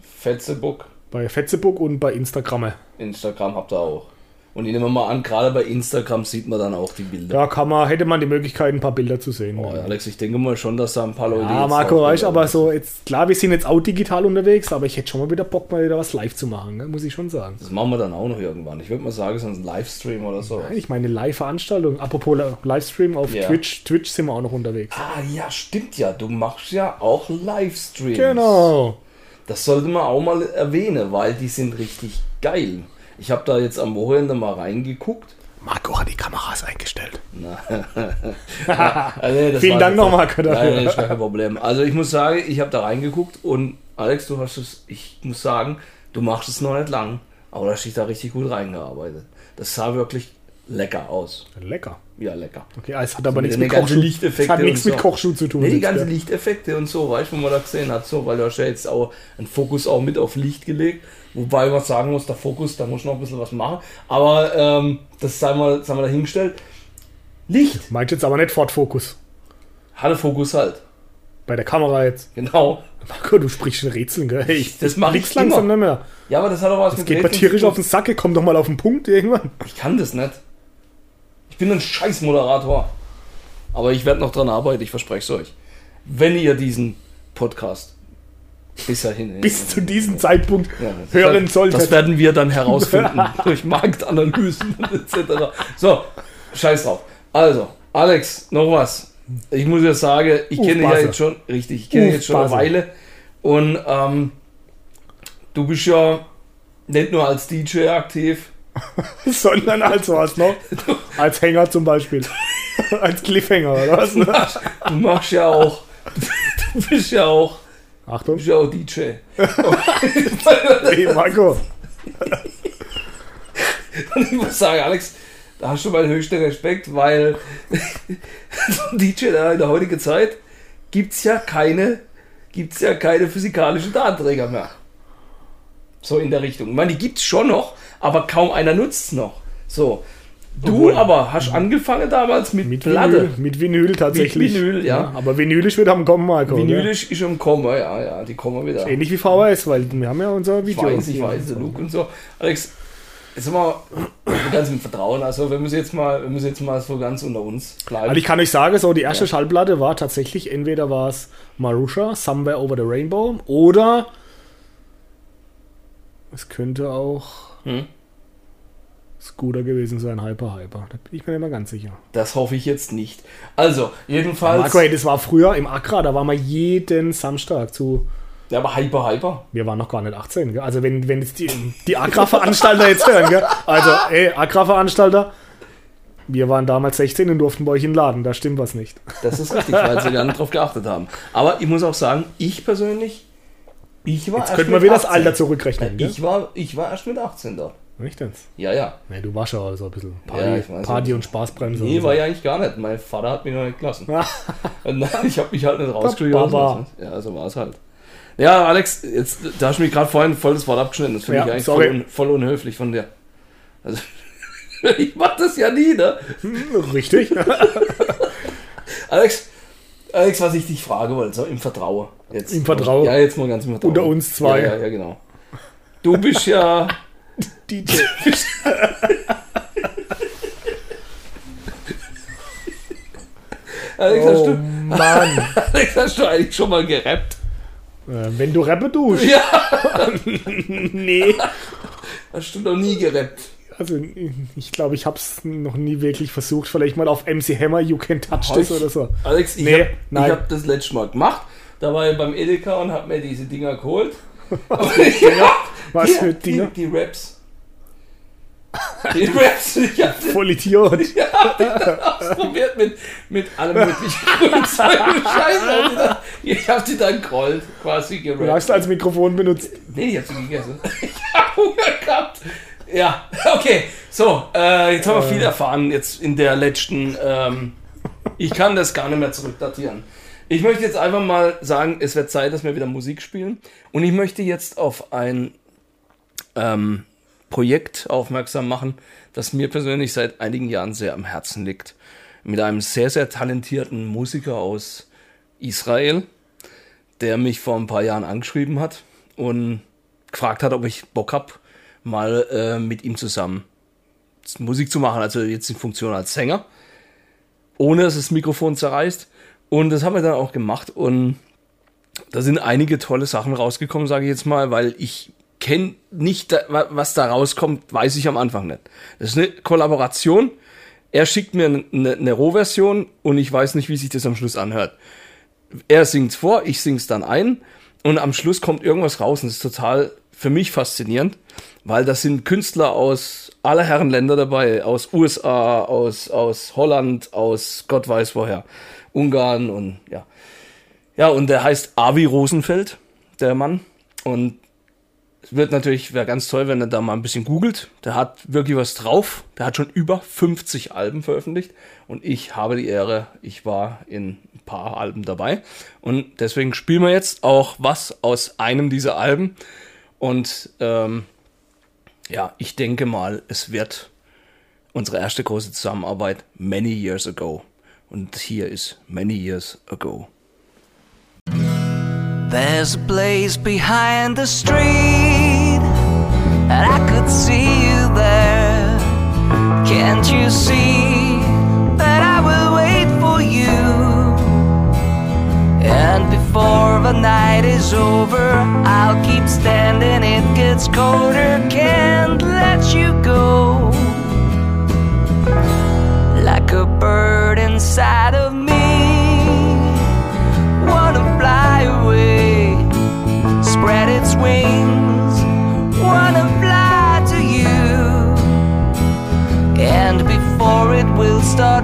Facebook, bei Facebook und bei Instagram. Instagram habt ihr auch. Und ich nehme mal an, gerade bei Instagram sieht man dann auch die Bilder. Da kann man, hätte man die Möglichkeit, ein paar Bilder zu sehen. Oh, Alex, ich denke mal schon, dass da ein paar Leute. Ja, Marco, weißt aber so jetzt, klar, wir sind jetzt auch digital unterwegs, aber ich hätte schon mal wieder Bock, mal wieder was live zu machen, ne? muss ich schon sagen. Das machen wir dann auch noch irgendwann. Ich würde mal sagen, so ein Livestream oder so. Ich meine, Live-Veranstaltung, apropos Livestream auf Ja. Twitch, Twitch sind wir auch noch unterwegs. Ah, ja, stimmt ja. Du machst ja auch Livestreams. Genau. Das sollte man auch mal erwähnen, weil die sind richtig geil. Ich habe da jetzt am Wochenende mal reingeguckt. Marco hat die Kameras eingestellt. Ah, nee, das Vielen Dank jetzt- noch, Marco, dafür. Nein, nee, ist kein Problem. Also ich muss sagen, ich habe da reingeguckt und Alex, du hast es, ich muss sagen, du machst es noch nicht lang, aber da hast dich da richtig gut reingearbeitet. Das sah wirklich lecker aus. Lecker. Ja, lecker. Okay, es hat aber nichts die mit Kochschuh, Lichteffekte es hat nichts und mit so. Kochschuh zu tun. Nee, die ganzen ja. Lichteffekte und so, weißt du, wo man da gesehen hat, so, weil du hast ja jetzt auch einen Fokus auch mit auf Licht gelegt. Wobei man sagen muss, der Fokus, da muss noch ein bisschen was machen. Aber ähm, das sei mal, sei mal dahingestellt. Licht Meint jetzt aber nicht Ford Focus. hatte Fokus halt. Bei der Kamera jetzt. Genau. Marco, du sprichst in Rätseln, gell? Ich, Das mach ich langsam immer. nicht mehr. Ja, aber das hat auch was Das geht mir Rätseln tierisch zu auf den Sack, komm doch mal auf den Punkt irgendwann. Ich kann das nicht. Ich bin ein scheiß Moderator. Aber ich werde noch dran arbeiten, ich verspreche es euch. Wenn ihr diesen Podcast bis dahin Bis zu diesem Zeitpunkt Ja, hören solltet. Das werden wir dann herausfinden durch Marktanalysen etc. So, scheiß drauf. Also, Alex, noch was. Ich muss ja sagen, ich Uf, kenne dich ja jetzt schon, richtig, ich kenne jetzt schon eine. Weile. Und ähm, du bist ja nicht nur als DJ aktiv, sondern als was noch? Als Hänger zum Beispiel. als Cliffhanger, oder was? du machst, du machst ja auch, du bist ja auch, du Achtung. bist ja auch DJ. Hey, Marco. Und ich muss sagen, Alex, da hast du meinen höchsten Respekt, weil so ein DJ da in der heutigen Zeit gibt es ja keine, gibt's ja keine physikalischen Datenträger mehr. So in der Richtung. Ich meine, die gibt es schon noch, aber kaum einer nutzt es noch. So. Du Obwohl- aber hast angefangen damals mit, Mit Platte. Vinyl, mit Vinyl tatsächlich. Mit Vinyl, ja. Aber Vinyl ist wieder am Kommen, Marco. Vinyl gell? ist schon kommen, ja, ja, die kommen wieder. Ähnlich wie VHS, weil wir haben ja unser Ich Video. weiß, ich weiß, der Luke und so. Alex, jetzt mal ganz mit Vertrauen. Also, wir müssen jetzt mal, wir müssen jetzt mal so ganz unter uns bleiben. Also ich kann euch sagen, so die erste Schallplatte war tatsächlich, entweder war es Marusha, Somewhere Over the Rainbow, oder es könnte auch Hm? Scooter gewesen sein, Hyper Hyper. Da bin ich mir nicht mehr ganz sicher. Das hoffe ich jetzt nicht. Also, jedenfalls. Marco, hey, das war früher im Accra, da waren wir jeden Samstag zu. Ja, aber Hyper, Hyper. Wir waren noch gar nicht 18, gell? Also wenn, wenn jetzt die, die Accra-Veranstalter jetzt hören, gell? Also, ey, Accra-Veranstalter, wir waren damals 16 und durften bei euch in den Laden, da stimmt was nicht. Das ist richtig, weil sie gar nicht drauf geachtet haben. Aber ich muss auch sagen, ich persönlich, ich war Jetzt könnten wir wieder das 18. Alter zurückrechnen? Ich war, ich war erst mit 18 da. Nicht jetzt? Ja, ja. Nee, du warst ja auch so ein bisschen Party, Ja, Party und Spaßbremse. Nee, und so. war ja eigentlich gar nicht. Mein Vater hat mich noch nicht gelassen. Ich habe mich halt nicht rausgekriegt. Baba. Ja, so war es halt. Ja, Alex, jetzt, da hast du mich gerade vorhin voll das Wort abgeschnitten. Das finde Ja, ich eigentlich voll, un, voll unhöflich von dir. Also, ich mach das ja nie, ne? Richtig? Alex, Alex, was ich dich frage wollte, so im Vertrauen. Jetzt. Im Vertrauen? Ja, jetzt mal ganz im Vertrauen. Unter uns zwei. Ja, ja, ja, genau. Du bist ja. DJ. Alex, hast Oh du, Mann. Alex, hast du eigentlich schon mal gerappt? Äh, wenn du rappe tust. Ja. Nee. Hast du noch nie gerappt? Also ich glaube, ich habe es noch nie wirklich versucht. Vielleicht mal auf MC Hammer, You Can Touch This oder so. Alex, ich Nee, habe hab das letzte Mal gemacht. Da war ich beim Edeka und habe mir diese Dinger geholt. Was die, für Dinger? Die, die Raps. Die Raps, ich hab Voll Idiot. ausprobiert mit, mit allem möglichen Grünzeug und Scheiße. Ich habe die dann gerollt, quasi Du gerappt. hast als Mikrofon benutzt. Nee, ich hab sie gegessen. Ich hab Hunger gehabt. Ja, okay. So, äh, jetzt haben wir viel erfahren jetzt in der letzten. Ähm, ich kann das gar nicht mehr zurückdatieren. Ich möchte jetzt einfach mal sagen, es wird Zeit, dass wir wieder Musik spielen. Und ich möchte jetzt auf ein ähm, Projekt aufmerksam machen, das mir persönlich seit einigen Jahren sehr am Herzen liegt. Mit einem sehr, sehr talentierten Musiker aus Israel, der mich vor ein paar Jahren angeschrieben hat und gefragt hat, ob ich Bock hab, mal äh, mit ihm zusammen Musik zu machen, also jetzt in Funktion als Sänger, ohne dass das Mikrofon zerreißt. Und das haben wir dann auch gemacht und da sind einige tolle Sachen rausgekommen, sage ich jetzt mal, weil ich kenne nicht, was da rauskommt, weiß ich am Anfang nicht. Das ist eine Kollaboration. Er schickt mir eine, eine Rohversion und ich weiß nicht, wie sich das am Schluss anhört. Er singt's vor, ich sing's dann ein und am Schluss kommt irgendwas raus und das ist total für mich faszinierend, weil das sind Künstler aus aller Herren Länder dabei, aus USA, aus, aus Holland, aus Gott weiß woher, Ungarn und ja. Ja, und der heißt Avi Rosenfeld, der Mann. Und es wird natürlich, wäre ganz toll, wenn er da mal ein bisschen googelt. Der hat wirklich was drauf. Der hat schon über 50 Alben veröffentlicht. Und ich habe die Ehre, ich war in ein paar Alben dabei. Und deswegen spielen wir jetzt auch was aus einem dieser Alben. Und ähm, ja, ich denke mal, es wird unsere erste große Zusammenarbeit Many Years Ago. Und hier ist Many Years Ago. There's a place behind the street, and I could see you there. Can't you see before the night is over, I'll keep standing. It gets colder, can't let you go. Like a bird inside of me wanna fly away, spread its wings, wanna fly to you. And before it will start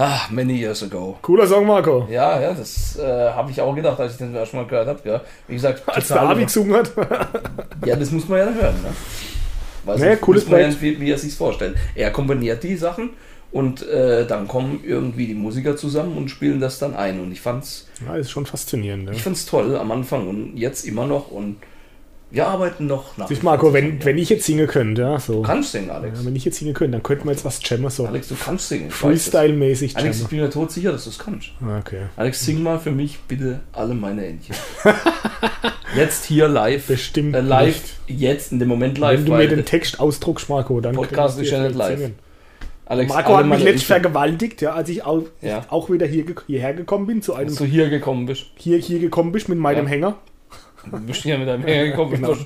Ah, many years ago. Cooler Song, Marco. Ja, ja, das äh, habe ich auch gedacht, als ich den erst mal gehört habe. Ja. Wie gesagt, Als der Abi gesungen hat. Ja, das muss man ja hören. Ne? Weiß nicht, cooles muss man ja, wie, wie er sich vorstellt. Er komponiert die Sachen und äh, dann kommen irgendwie die Musiker zusammen und spielen das dann ein. Und ich fand's, Ja, ist schon faszinierend. Ne? ich fand's toll am Anfang und jetzt immer noch. Und wir arbeiten noch nach. Siehst, Marco, wenn, wenn ich jetzt singen könnte, ja, so. Du kannst singen, Alex. Ja, wenn ich jetzt singen könnte, dann könnten wir jetzt was jammen, so Alex, du kannst singen. Freestyle-mäßig das. Alex, ich bin mir tot sicher, dass du es kannst. Ah, Okay. Alex, sing mal für mich bitte alle meine Entchen. jetzt hier live. Bestimmt Äh, live, jetzt in dem Moment live. Wenn du mir den Text ausdruckst, Marco, dann Podcast ist ja nicht live. singen. Alex, Marco hat mich letztens Entchen. vergewaltigt, ja, als ich auch, Ja. auch wieder hier, hierher gekommen bin, zu einem Als du hier gekommen bist. hier, hier gekommen bist mit meinem Ja. Hänger. Bist hier mit deinem Hänger gekommen. Genau.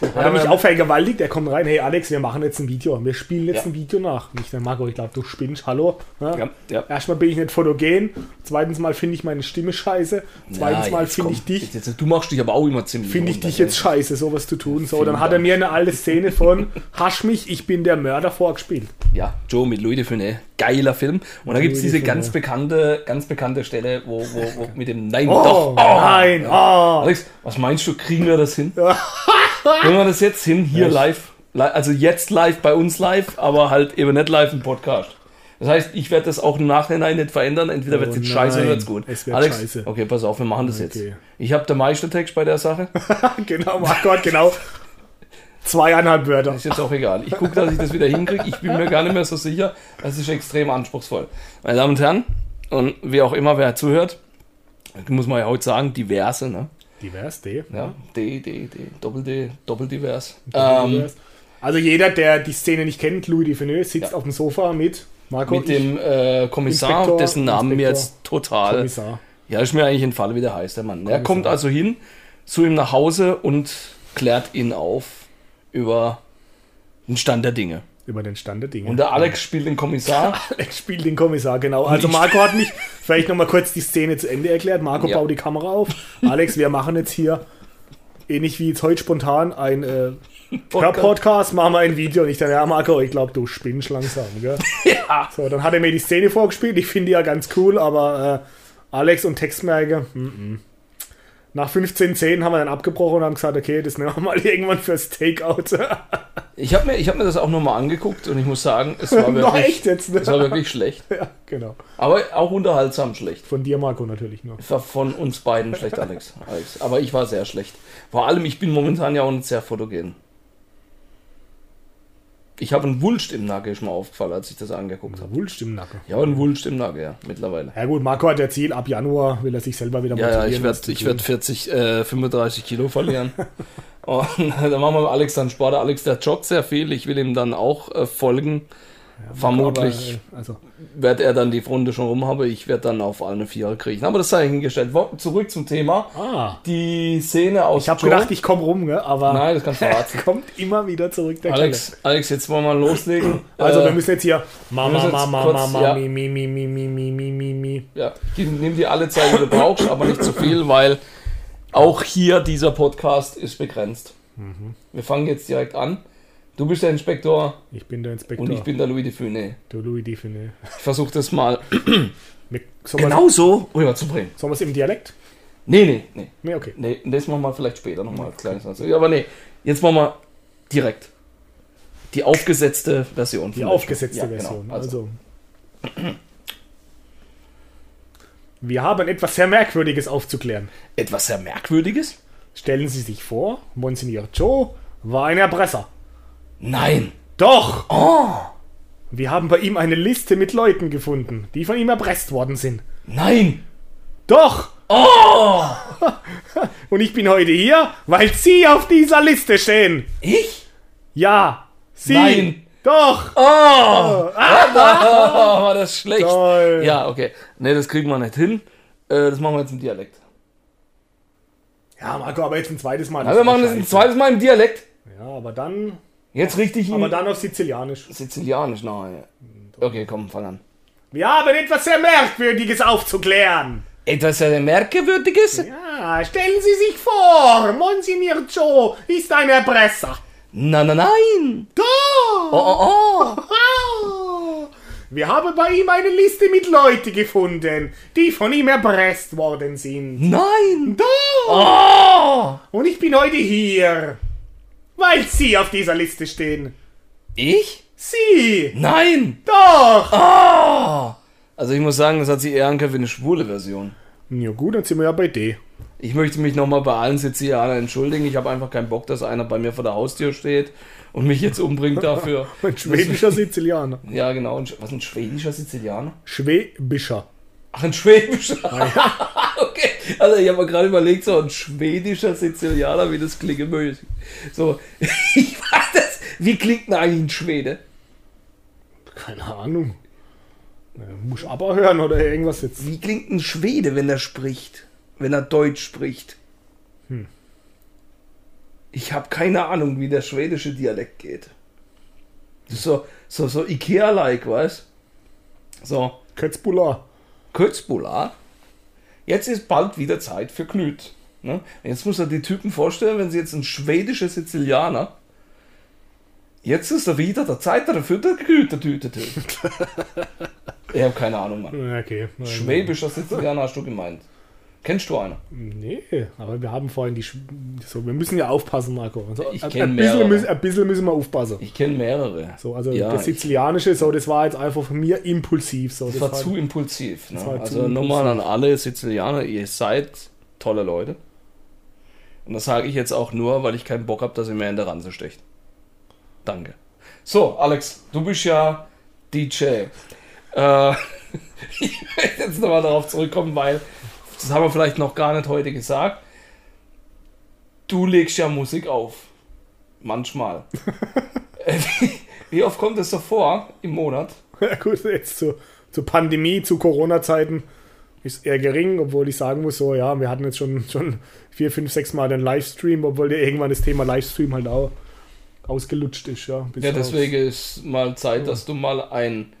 Hat Ja, er mich auch vergewaltigt, er kommt rein, hey Alex, wir machen jetzt ein Video, wir spielen jetzt Ja. ein Video nach. Ich dann, Marco, ich glaube, du spinnst, hallo. Ja? Ja, ja. Erstmal bin ich nicht fotogen, zweitens mal finde ich meine Stimme scheiße, zweitens Ja, mal finde ich dich, Jetzt, jetzt, du machst dich aber auch immer ziemlich finde ich dich jetzt scheiße, sowas zu tun. So, dann hat er mir eine alte Szene von Hasch mich, ich bin der Mörder vorgespielt. Ja, Joe mit Louis de Funès. Geiler Film. Und da gibt es diese de ganz bekannte, ganz bekannte Stelle, wo, wo, wo mit dem Nein, Oh, doch. nein, oh. Alex, was meinst du, kriegen wir das hin? Kriegen wir das jetzt hin, hier live? Li- Also jetzt live bei uns live, aber halt eben nicht live im Podcast. Das heißt, ich werde das auch im Nachhinein nicht verändern. Entweder Oh wird es jetzt scheiße oder wird es gut. es wird Alex, scheiße. okay, pass auf, wir machen das jetzt. Okay. Ich habe der Meistertext bei der Sache. genau, Marco hat genau zweieinhalb Wörter. Ist jetzt auch egal. Ich gucke, dass ich das wieder hinkriege. Ich bin mir gar nicht mehr so sicher. Das ist extrem anspruchsvoll. Meine Damen und Herren, und wie auch immer, wer zuhört, muss man ja heute sagen, diverse, ne? Divers, D. Ja, D, D, D, Doppel D, Doppeldivers. Ähm, Divers. Also jeder, der die Szene nicht kennt, Louis Dufineux, sitzt Ja. auf dem Sofa mit Marco mit dem äh, Kommissar, Inspektor, dessen Namen mir jetzt total. Kommissar. Ja, ist mir eigentlich entfallen, wie der heißt, der Mann. Er Kommissar. kommt also hin zu ihm nach Hause und klärt ihn auf über den Stand der Dinge. Über den Stand der Dinge. Und der Alex spielt den Kommissar. Alex spielt den Kommissar, genau. Also Marco hat mich vielleicht nochmal kurz die Szene zu Ende erklärt. Marco Ja. baut die Kamera auf. Alex, wir machen jetzt hier, ähnlich wie jetzt heute spontan, ein äh, Podcast, machen wir ein Video. Und ich dachte, ja Marco, ich glaube, du spinnst langsam. Gell? Ja. So, dann hat er mir die Szene vorgespielt. Ich finde die ja ganz cool, aber äh, Alex und Textmerke, -mm. Nach 15 Szenen haben wir dann abgebrochen und haben gesagt, okay, das nehmen wir mal irgendwann fürs Takeout. Ich habe mir, ich hab mir das auch nochmal angeguckt und ich muss sagen, es war wirklich, echt jetzt, ne? es war wirklich schlecht. ja, genau. Aber auch unterhaltsam schlecht. Von dir, Marco, natürlich nur. Es war von uns beiden schlecht, Alex. Alex. Aber ich war sehr schlecht. Vor allem, ich bin momentan ja auch nicht sehr fotogen. Ich habe einen Wulst im Nacken, ist mir aufgefallen, als ich das angeguckt habe. Wulst im Nacken. Habe einen Wulst im Nacken, ja, mittlerweile. Ja gut, Marco hat ja Ziel, ab Januar will er sich selber wieder Ja, ja, ich werde ich werd 40, äh, 35 Kilo verlieren. Und dann machen wir mit Alex dann Sport. Alex, der joggt sehr viel. Ich will ihm dann auch äh, folgen. Vermutlich Aber, äh, also, wird er dann die Runde schon rum haben. Ich werde dann auf eine Vierer kriegen. Aber das sei hingestellt. Zurück zum Thema. Ah. Die Szene aus. Ich habe gedacht, ich komme rum, ne? aber. Nein, das kannst du warten. kommt immer wieder zurück. Alex, Alex, jetzt wollen wir loslegen. Also, äh, wir müssen jetzt hier. Mama, jetzt Mama, kurz, Mama, ja. mi, mi, mi, mi, mi, mi, mi, mi. Ja, die, nimm dir alle Zeit, die du brauchst, aber nicht zu viel, weil auch hier dieser Podcast ist begrenzt. Mhm. Wir fangen jetzt direkt an. Du bist der Inspektor Ich bin der Inspektor. und ich bin der Louis de Funès. der Louis Define. Ich versuche das mal genau so rüberzubringen. sollen wir es im Dialekt? Nee, nee, nee. Nee, okay. Nee, das machen wir vielleicht später nochmal als kleines Ansatz. Aber nee, jetzt machen wir direkt. Die aufgesetzte Version. Die von der aufgesetzte. Ja, Version. Genau. Also. Wir haben etwas sehr Merkwürdiges aufzuklären. Etwas sehr Merkwürdiges? Stellen Sie sich vor, Monsignor Joe war ein Erpresser. Nein. Doch! Oh, Wir haben bei ihm eine Liste mit Leuten gefunden, die von ihm erpresst worden sind. nein. Doch! Oh, Und ich bin heute hier, weil Sie auf dieser Liste stehen. ich? Ja, Sie. Nein. Doch! Oh, oh war das schlecht. Toll. Ja, okay. Nee, das kriegen wir nicht hin. Äh, das machen wir jetzt im Dialekt. Ja, Marco, aber jetzt ein zweites Mal. Ja, wir machen das ein zweites Mal im Dialekt. Ja, aber dann, Jetzt richtig aber dann auf Sizilianisch. Sizilianisch. Nein. Okay, komm, fang an. Wir haben etwas sehr Merkwürdiges aufzuklären. Etwas sehr Merkwürdiges? Ja, stellen Sie sich vor, Monsignor Joe ist ein Erpresser. Nein, nein, nein. Doch! Oh, oh, oh. Wir haben bei ihm eine Liste mit Leuten gefunden, die von ihm erpresst worden sind. Nein! Doch! Oh! Und ich bin heute hier, weil Sie auf dieser Liste stehen. Ich? Sie! Nein! Doch! Oh! Also ich muss sagen, das hat sie eher angehört wie eine schwule Version. Ja gut, dann sind wir ja bei D. Ich möchte mich nochmal bei allen Sizilianern entschuldigen. Ich habe einfach keinen Bock, dass einer bei mir vor der Haustür steht und mich jetzt umbringt dafür. Ein schwäbischer Sizilianer. Ja, genau. Was, ein schwedischer Sizilianer? Schwäbischer. Ach, ein schwäbischer. okay. Also ich habe mir gerade überlegt, so ein schwedischer Sizilianer, wie das klingen möge. So, ich weiß das. Wie klingt denn eigentlich ein Schwede? Keine Ahnung. Muss aber hören oder irgendwas jetzt. Wie klingt ein Schwede, wenn er spricht? Wenn er Deutsch spricht? Ich habe keine Ahnung, wie der schwedische Dialekt geht. So, so, so Ikea-like, weißt So, Kötzbula. Kötzbula. Jetzt ist bald wieder Zeit für Knüt. Ne? Jetzt muss er die Typen vorstellen, wenn sie jetzt ein schwedischer Sizilianer. Jetzt ist er wieder der Zeit dafür, der Gütertüte Ich habe keine Ahnung, Mann. Okay. Schwäbischer Sizilianer hast du gemeint. Kennst du einen? Nee, aber wir haben vorhin die. Sch so, wir müssen ja aufpassen, Marco. Also, Ich ein- kenn ein, bisschen mehrere. müssen, ein bisschen müssen wir aufpassen. Ich kenne mehrere. So, also ja, das Sizilianische, so, das war jetzt einfach von mir impulsiv. So, Das das war war zu impulsiv. Ne? war Also nochmal an alle Sizilianer, ihr seid tolle Leute. Und das sage ich jetzt auch nur, weil ich keinen Bock habe, dass ihr mir in der Ranse stecht. Danke. So, Alex, du bist ja DJ. Äh, ich möchte jetzt nochmal darauf zurückkommen, weil das haben wir vielleicht noch gar nicht heute gesagt. Du legst ja Musik auf. Manchmal. Äh, wie, oft kommt es so vor im Monat? Ja, gut, jetzt zu, zur Pandemie, zu Corona-Zeiten ist eher gering, obwohl ich sagen muss, so, ja, wir hatten jetzt schon, schon vier, fünf, sechs Mal den Livestream, obwohl ja irgendwann das Thema Livestream halt auch ausgelutscht ist, ja. Ja, deswegen ist mal Zeit, dass du mal ein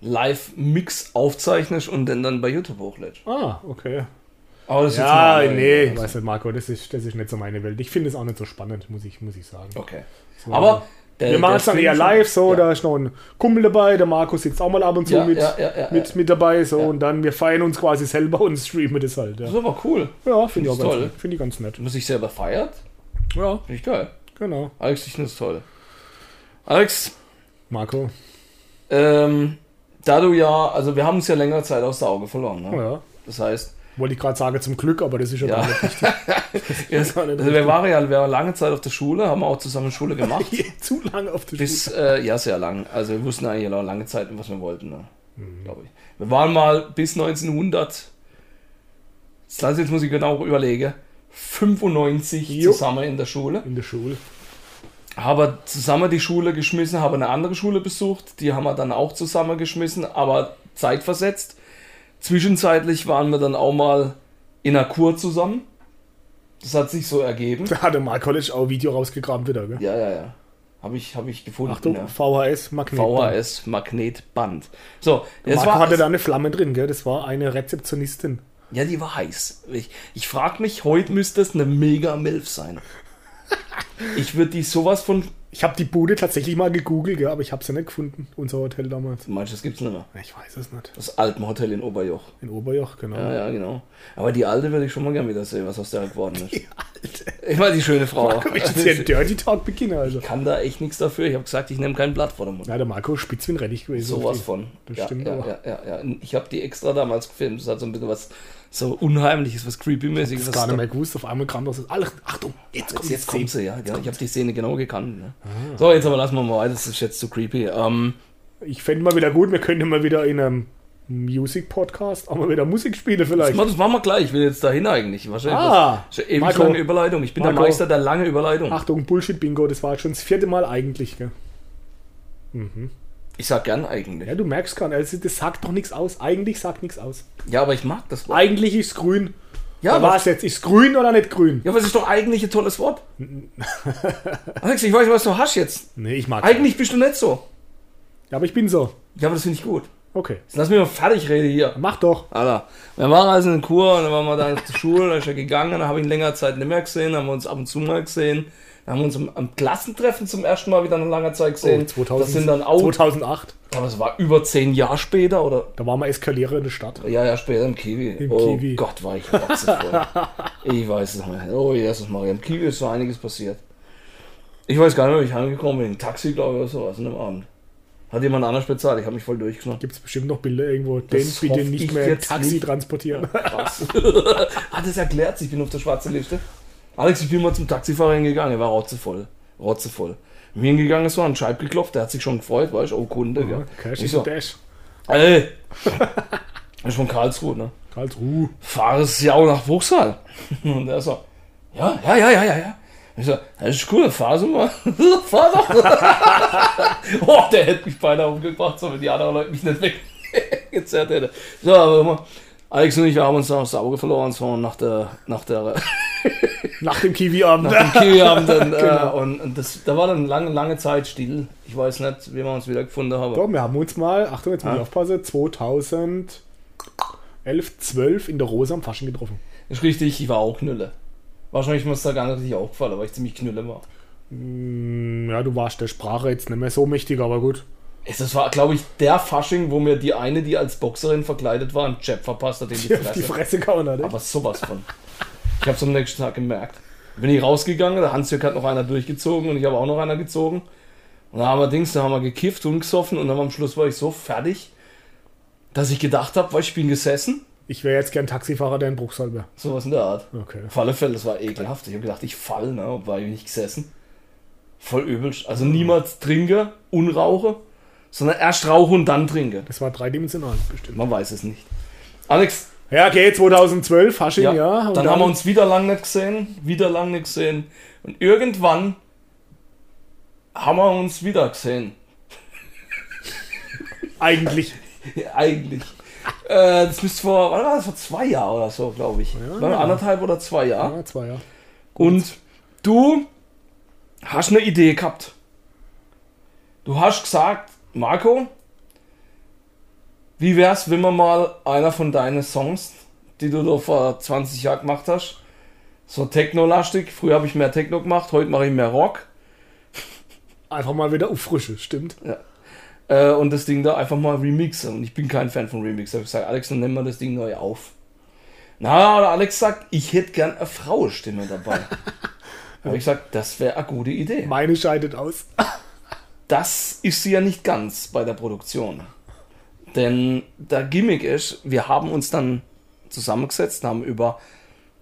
Live-Mix aufzeichnest und den dann bei YouTube hochlädst. Ah, okay. Aber das ist Ja, mal- nee, ich weiß nicht, Marco, das ist, das ist nicht so meine Welt. Ich finde es auch nicht so spannend, muss ich, muss ich sagen. Okay. So, Aber der, wir machen es dann eher live, so, ja. da ist noch ein Kumpel dabei, der Marco sitzt auch mal ab und zu Ja, mit, ja, mit, mit dabei, so, und dann, wir feiern uns quasi selber und streamen das halt, ja. Das ist aber cool. Ja, finde ich auch Ist ganz, toll. nett. Finde ich ganz nett. Du sich selber feiert. Ja, Finde ich geil. genau. Alex, ich finde das toll. Alex, Marco, ähm, da du ja, also wir haben uns ja längere Zeit aus der Auge verloren. Ne? ja. Das heißt, Wollte ich gerade sagen, zum Glück, aber das ist ja, Ja. gar nicht richtig. auch also wir waren ja wir waren lange Zeit auf der Schule, haben auch zusammen Schule gemacht. Zu lange auf der Bis, Schule. äh, ja, sehr lang. Also wir wussten eigentlich noch lange Zeit, was wir wollten, ne? Mhm. glaube ich. Wir waren mal bis 1900, das jetzt muss ich genau überlegen, 95 Jo. zusammen in der Schule. In der Schule. Haben zusammen die Schule geschmissen, haben eine andere Schule besucht, die haben wir dann auch zusammen geschmissen, aber zeitversetzt. Zwischenzeitlich waren wir dann auch mal in einer Kur zusammen. Das hat sich so ergeben. Da hat der Marco College auch ein Video rausgegraben wieder, gell? Ja, ja, ja. Habe ich, hab ich gefunden. Achtung, ja. VHS, Magnet. VHS Magnetband. So, das Marco war hatte da eine Flamme drin, gell? Das war eine Rezeptionistin. ja, die war heiß. Ich, ich frage mich, heute müsste es eine mega Milf sein. Ich würde die sowas von. Ich habe die Bude tatsächlich mal gegoogelt, gell? aber ich habe sie nicht gefunden, unser Hotel damals. Manches gibt's nicht mehr. Ich weiß es nicht. Das Alpenhotel in Oberjoch. In Oberjoch, genau. Ja, ja, genau. Aber die alte würde ich schon mal gern wieder sehen, was aus der geworden ist. Die alte. Ich meine, die schöne Frau. Marco, ich jetzt hier einen Dirty Talk beginnen, also. Ich kann da echt nichts dafür. Ich habe gesagt, ich nehme kein Blatt vor dem Mund. Ja, der Marco ist spitz wie ein Rettich gewesen. Sowas von. Das ja, stimmt ja, aber. ja, ja, ja. Ich habe die extra damals gefilmt. Das hat so ein bisschen was so Unheimliches, was Creepy-mäßiges. Ich gar nicht mehr gewusst, auf einmal kam das. Ach, Achtung, jetzt kommt Jetzt, jetzt kommt sie, ja. ja ich habe die Szene genau gekannt. Ne? Ah. So, jetzt aber lassen wir mal weiter. Das ist jetzt zu creepy. Ähm, Ich fände mal wieder gut, wir könnten mal wieder in einem Music-Podcast auch mal wieder Musik spielen vielleicht. machen- das machen wir gleich. Ich will jetzt dahin eigentlich. Wahrscheinlich. Ah, das ewig Marco. lange Überleitung. Ich bin Marco. der Meister der lange Überleitung. Achtung, Bullshit-Bingo, das war schon das vierte Mal eigentlich, gell? Ich sag gern eigentlich. Ja, du merkst gar nicht, also das sagt doch nichts aus. Eigentlich sagt nichts aus. Ja, aber ich mag das Wort. Eigentlich ist grün. Ja, da war es jetzt. Ist grün oder nicht grün? ja, aber es ist doch eigentlich ein tolles Wort. Alex, ich weiß, was du hast jetzt. Nee, ich mag Eigentlich bist du nicht so. Ja, aber ich bin so. Ja, aber das finde ich gut. Okay. Jetzt lass mich mal fertig reden hier. Mach doch. Alter, wir waren also in Kur und dann waren wir da zur Schule, da ist er gegangen, dann habe ich ihn länger Zeit nicht mehr gesehen, haben wir uns ab und zu mal gesehen. Wir haben uns am, am Klassentreffen zum ersten Mal wieder nach langer Zeit gesehen. Oh, 2000, das sind dann auch, 2008. aber es war über zehn Jahre später oder Da waren wir Eskalierer in der Stadt. ja, ja, später im Kiwi. Im oh Kiwi. Gott, war ich ich weiß es nicht mehr. Oh, Jesus Maria, im Kiwi ist so einiges passiert. Ich weiß gar nicht, wie ich heimgekommen bin. Ein Taxi, glaube ich, oder sowas an dem Abend. Hat jemand anders bezahlt, ich habe mich voll durchgeschnappt. Gibt es bestimmt noch Bilder irgendwo, den bitte nicht ich mehr im Taxi nicht. transportieren. Krass. Hat es erklärt, ich bin auf der schwarzen Liste. Alex, ich bin mal zum Taxifahrer hingegangen, er war rotzevoll. Rotzevoll. Bin hingegangen, so an den Scheib geklopft, der hat sich schon gefreut, weißt du, oh Kunde, gell. Cash Ich is so, Dash. ey, ich von Karlsruhe, ne. Karlsruhe. Fahre es ja auch nach Bruchsal. Und er so, ja, ja, ja, ja, ja, ja. Ich so, das ist cool, fahr so mal. fahr doch. oh, der hätte mich beinahe umgebracht, so wenn die anderen Leute mich nicht weggezerrt hätten. So, aber immer, Alex und ich haben uns aus Auge verloren, so nach der, nach der, Nach dem Kiwi-Abend. nach dem Kiwi-Abend. dann, Genau. äh, und, und das, da war dann lange, lange Zeit still. Ich weiß nicht, wie wir uns wieder gefunden haben. So, wir haben uns mal, Achtung, jetzt muss ich aufpassen, 2011, 12 in der Rose am Faschen getroffen. Ist richtig, ich war auch Knülle. Wahrscheinlich das da gar nicht richtig aufgefallen, weil ich ziemlich Knülle war. Hm, Ja, du warst der Sprache jetzt nicht mehr so mächtig, aber gut. Es- Das war, glaube ich, der Fasching, wo mir die eine, die als Boxerin verkleidet war, einen Jab verpasst hat in die Die Fresse. die Fresse gehauen hat. Aber sowas von. Ich habe es am nächsten Tag gemerkt. Bin ich rausgegangen, der Hans-Jörg hat noch einer durchgezogen und ich habe auch noch einer gezogen. Und da haben wir Dings, da haben wir gekifft und gesoffen und dann am Schluss war ich so fertig, dass ich gedacht habe, weil ich bin gesessen. Ich wäre jetzt gern Taxifahrer, der in Bruchsal wäre. Sowas in der Art. Okay. Auf alle Fälle, das war ekelhaft. Ich habe gedacht, ich fall, ne, war ich nicht gesessen. Voll übel. Also niemals trinke, unrauche, sondern erst rauche und dann trinke. Das war dreidimensional bestimmt. Man weiß es nicht. Alex, Ja, okay, 2012, Fasching, ja, ja. und dann, haben wir uns wieder lang nicht gesehen, wieder lang nicht gesehen. Und irgendwann haben wir uns wieder gesehen. Eigentlich. Ja, eigentlich. äh, das müsste vor, wann war das? Vor zwei Jahren oder so, glaube ich. Ja. War anderthalb oder zwei Jahre. Ja, zwei Jahre. Und du hast eine Idee gehabt. Du hast gesagt, Marco, wie wär's, wenn wir mal einer von deinen Songs, die du da vor 20 Jahren gemacht hast, so Techno-lastig, früher habe ich mehr Techno gemacht, heute mache ich mehr Rock, Einfach mal wieder auffrische, stimmt. äh, und das Ding da einfach mal remixen. Und ich bin kein Fan von Remix. Ich gesagt, Alex, dann nehmen wir das Ding neu auf. Na, der Alex sagt, ich hätte gern eine Frauenstimme dabei. Da habe ich gesagt, das wäre eine gute Idee. Meine scheidet aus. Das ist sie ja nicht ganz bei der Produktion. Denn der Gimmick ist, wir haben uns dann zusammengesetzt, haben über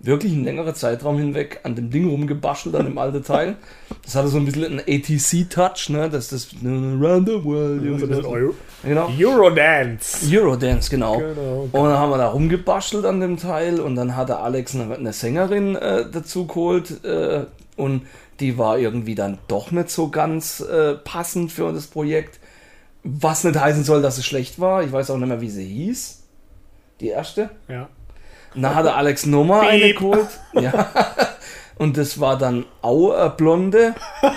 wirklich einen längeren Zeitraum hinweg an dem Ding rumgebastelt, an dem alten Teil. Das hatte so ein bisschen einen ATC-Touch, ne? Das ist das Around the World. Also Euro genau. Eurodance. Eurodance, genau. Genau. Und dann haben wir da rumgebastelt an dem Teil und dann hatte Alex eine, eine Sängerin äh, dazu geholt äh, und die war irgendwie dann doch nicht so ganz äh, passend für das Projekt. Was nicht heißen soll, dass es schlecht war. Ich weiß auch nicht mehr, wie sie hieß. Die erste. Ja. Dann hatte Alex nochmal eine geholt. Ja. Und das war dann auch eine Blonde.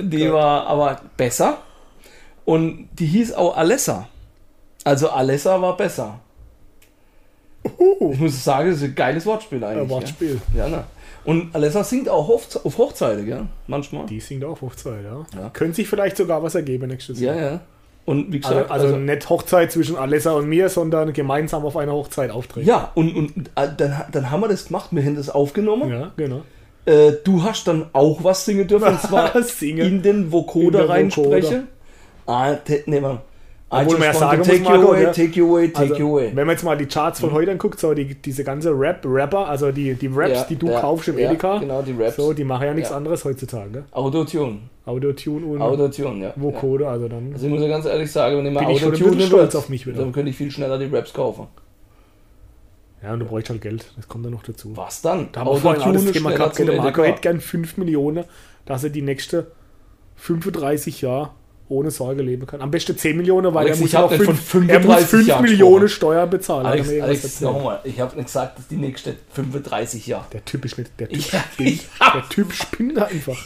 die war aber besser. Und die hieß auch Alessa. Also Alessa war besser. Ich muss sagen, das ist ein geiles Wortspiel eigentlich. Ein Wortspiel. Ja, ja ne? Und Alessa singt auch auf, auf Hochzeiten, gell? Manchmal. Die singt auch Hochzeit, ja. Ja. Könnte sich vielleicht sogar was ergeben nächstes Ja, Jahr. ja. Und wie Also, gesagt, also, nicht Hochzeit zwischen Alessa und mir, sondern gemeinsam auf einer Hochzeit auftreten. ja, und, und äh, dann, dann haben wir das gemacht, wir haben das aufgenommen. Ja, genau. Äh, du hast dann auch was singen dürfen, und zwar Singen. in den Vocoder. reinsprechen. Ah, man. I Obwohl man ja sagen muss, take you Marco, away, take you away, take Also, you away. wenn man jetzt mal die Charts von heute anguckt, so die, diese ganze Rap, Rapper, also die, die Raps, Ja, die du ja, kaufst im ja, Edeka, genau, die Raps. so, die machen ja nichts anderes heutzutage. Ne? Autotune. Autotune und Autotune, ja. Vocoder, also dann Also ich muss ja ganz ehrlich sagen, wenn ich mal ich schon Autotune stolz auf mich wieder. dann könnte ich viel schneller die Raps kaufen. Ja, und du brauchst halt Geld, das kommt dann noch dazu. Was dann? Da haben wir vorhin auch das Thema gehabt, Marco hätte gern 5 Millionen, dass er die nächste 35 Jahre ohne Sorge leben kann. Am besten 10 Millionen, weil Alex, er muss ja noch nicht von fünf- er muss 35 5 Jahren Millionen gesprochen. Steuer bezahlen. Alex, Alex nochmal, ich habe nicht gesagt, dass die nächste 35 Jahre. Der Typ ist nicht, der Typ Ja, spinnt. Der Typ spinnt einfach.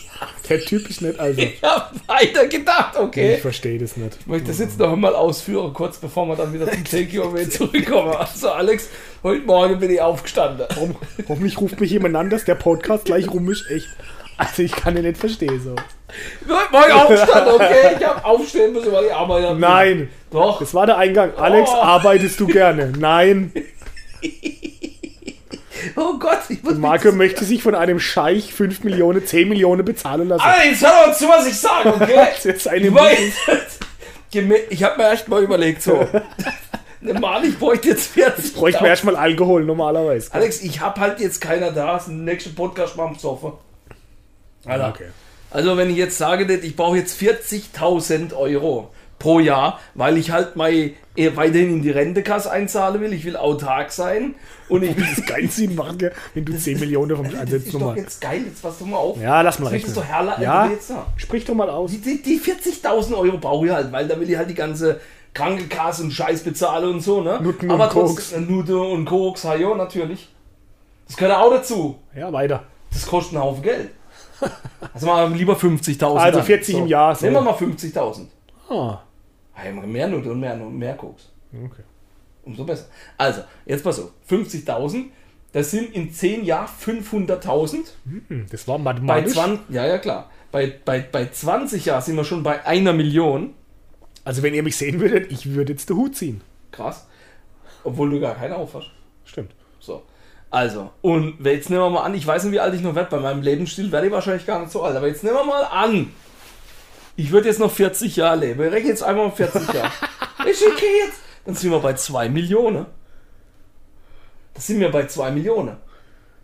Der Typ ist nicht, also. Ich hab weiter gedacht, okay. Ich verstehe das nicht. Ich möchte das jetzt noch einmal ausführen, kurz bevor wir dann wieder zum Takeaway zurückkommen. Also Alex, heute Morgen bin ich aufgestanden. Warum, hoffentlich ruft mich jemand an, dass der Podcast gleich rum ist. Echt. Also ich kann den nicht verstehen so. Ich Morgen aufgestanden, okay? Ich hab aufstehen müssen, weil ich arbeite. Nein, Doch. das war der Eingang. Alex, Oh. arbeitest du gerne? Nein. Oh Gott, ich muss Marco möchte sich von einem Scheich 5 Millionen, 10 Millionen bezahlen lassen. Alex, hör mal zu, was ich sage, okay? Das ist eine Ich Geme- ich habe mir erst mal überlegt, so. Ne, Mann, ich bräuchte jetzt 40. Bräuchte man erstmal Alkohol normalerweise. Alex, ich hab halt jetzt keiner da. Das nächste Podcast mal am Sofa. Alter. Okay. Also, wenn ich jetzt sage, das, ich brauche jetzt 40.000 Euro pro Jahr, weil ich halt mal eh weiterhin in die Rentekasse einzahlen will. Ich will autark sein. Und ich will. Das ist geil Sinn machen, gell, wenn du 10 Millionen vom Das also ist doch jetzt geil. Jetzt pass doch mal auf. Ja, lass mal Das rechnen. doch herrlich. Ja, sprich doch mal aus. Die, die, die 40.000 Euro brauche ich halt, weil da will ich halt die ganze Krankenkasse und Scheiß bezahlen und so, ne? Nutten Aber und Koks. Nutte und Koks, ja, ja, natürlich. Das gehört auch dazu. Ja, weiter. Das kostet einen Haufen Geld. Also mal lieber 50.000. Also dann. 40 im Jahr, so. Nehmen wir mal 50.000. Ah, Ja, mehr Nutte und mehr, mehr Koks. okay. Umso besser. Also, jetzt pass auf. 50.000, das sind in 10 Jahren 500.000. Hm, das war Bei mathematisch. 20, ja, ja, klar. Bei, bei, bei 20 Jahren sind wir schon bei einer Million. Also wenn ihr mich sehen würdet, ich würde jetzt den Hut ziehen. Krass. Obwohl du gar keinen auf hast. Stimmt. So. Also, und jetzt nehmen wir mal an, ich weiß nicht, wie alt ich noch werde. Bei meinem Lebensstil werde ich wahrscheinlich gar nicht so alt. Aber jetzt nehmen wir mal an, ich würde jetzt noch 40 Jahre leben. Ich rechne jetzt einmal um 40 Jahre. Ist okay jetzt. Dann sind wir bei 2 Millionen. Das sind wir bei 2 Millionen.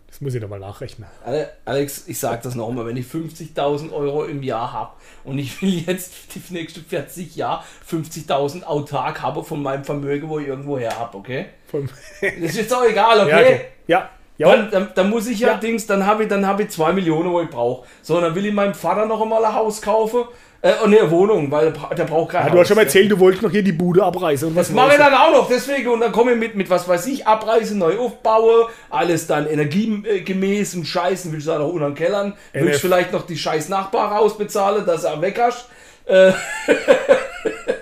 Das muss ich nochmal nachrechnen. Ale- Alex, ich sage das nochmal, wenn ich 50.000 Euro im Jahr habe und ich will jetzt die nächsten 40 Jahre 50.000 autark habe von meinem Vermögen, wo ich irgendwo her habe, okay? Vom Das ist jetzt auch egal, okay? ja, okay. Ja. Ja. Dann, dann, dann muss ich ja, Ja. Dings, dann habe ich, dann habe ich zwei Millionen, wo ich brauche. So, dann will ich meinem Vater noch einmal ein Haus kaufen. Äh, und eine Wohnung, weil der bra- der braucht kein Ja, Haus. du hast schon mal erzählt, du wolltest noch hier die Bude abreißen. Und Das was mache ich dann auch noch, deswegen. Und dann komme ich mit, mit was weiß ich, abreißen, neu aufbaue, alles dann energiegemäß und Scheißen, willst du da noch unter Kellern, willst NF. vielleicht noch die scheiß Nachbar rausbezahlen, dass er weg hast. Äh,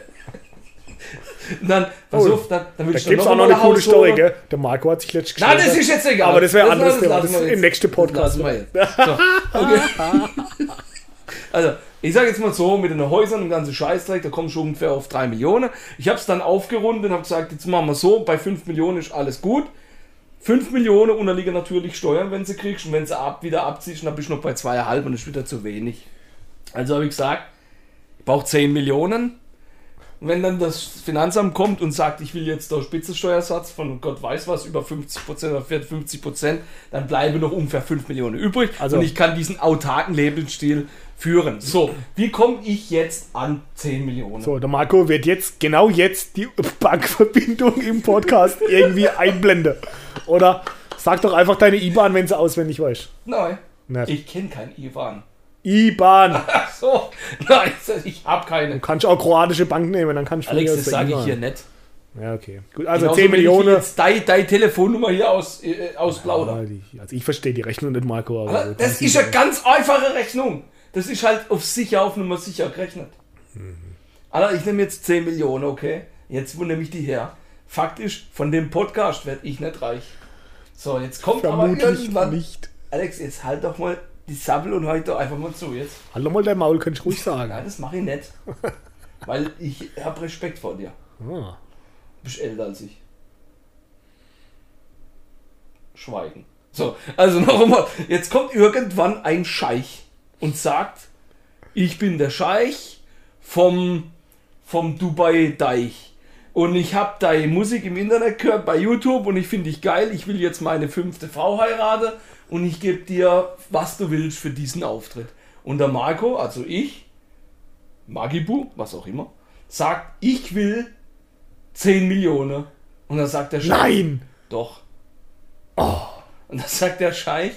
Und dann, pass Oh, auf, dann, dann Da willst es du auch noch mal eine coole Story, gell? Der Marco hat sich letztens Nein, das ist jetzt egal. Aber das wäre ein anderes Thema. Das ist im nächsten Podcast. So, okay. Also, ich sage jetzt mal so, mit den Häusern und ganzen Scheißdreck, da kommen schon ungefähr auf 3 Millionen. Ich habe es dann aufgerundet und habe gesagt, jetzt machen wir so, bei 5 Millionen ist alles gut. 5 Millionen unterliegen natürlich Steuern, wenn sie kriegst und wenn sie ab, wieder abziehst, dann bist du noch bei 2,5 und das ist wieder zu wenig. Also habe ich gesagt, ich brauche 10 Millionen. Und wenn dann das Finanzamt kommt und sagt, ich will jetzt der Spitzensteuersatz von Gott weiß was, über 50% oder 50%, dann bleiben noch ungefähr 5 Millionen übrig. Also- und ich kann diesen autarken Lebensstil führen. So, wie komme ich jetzt an 10 Millionen? So, der Marco wird jetzt, genau jetzt, die Bankverbindung im Podcast irgendwie einblenden. Oder sag doch einfach deine IBAN, wenn sie auswendig weißt. Nein, Nicht. ich kenne keinen Ivan. IBAN. Ach so, nein, ich habe keine. Du kannst auch kroatische Bank nehmen, dann kannst du Alex, das aus sage ich hier nicht. Ja, okay. Gut, also Genauso 10 will ich Millionen. jetzt deine, deine Telefonnummer hier aus, äh, ausplaudern. Ja, die- Also ich verstehe die Rechnung nicht, Marco. Aber Aber du das ist eine ganz einfache Rechnung. Das ist halt auf sicher, auf Nummer sicher gerechnet. Alter, ich nehme jetzt 10 Millionen, okay? Jetzt, wo nehme ich die her? Faktisch, von dem Podcast werde ich nicht reich. So, jetzt kommt aber Vermutlich irgendwann. nicht. Alex, jetzt halt doch mal die Sabbel und doch einfach mal zu jetzt. Halt doch mal dein Maul, kannst du ruhig sagen. Nein, das mache ich nicht. Weil ich habe Respekt vor dir. Ah. Du bist älter als ich. Schweigen. So, also noch einmal. Jetzt kommt irgendwann ein Scheich und sagt, ich bin der Scheich vom, vom Dubai Deich. Und ich habe deine Musik im Internet gehört bei YouTube und ich finde dich geil. Ich will jetzt meine fünfte Frau heiraten und ich gebe dir, was du willst für diesen Auftritt. Und der Marco, also ich, Magibu, was auch immer, sagt, ich will 10 Millionen. Und dann sagt der Scheich, Nein! doch. Und dann sagt der Scheich,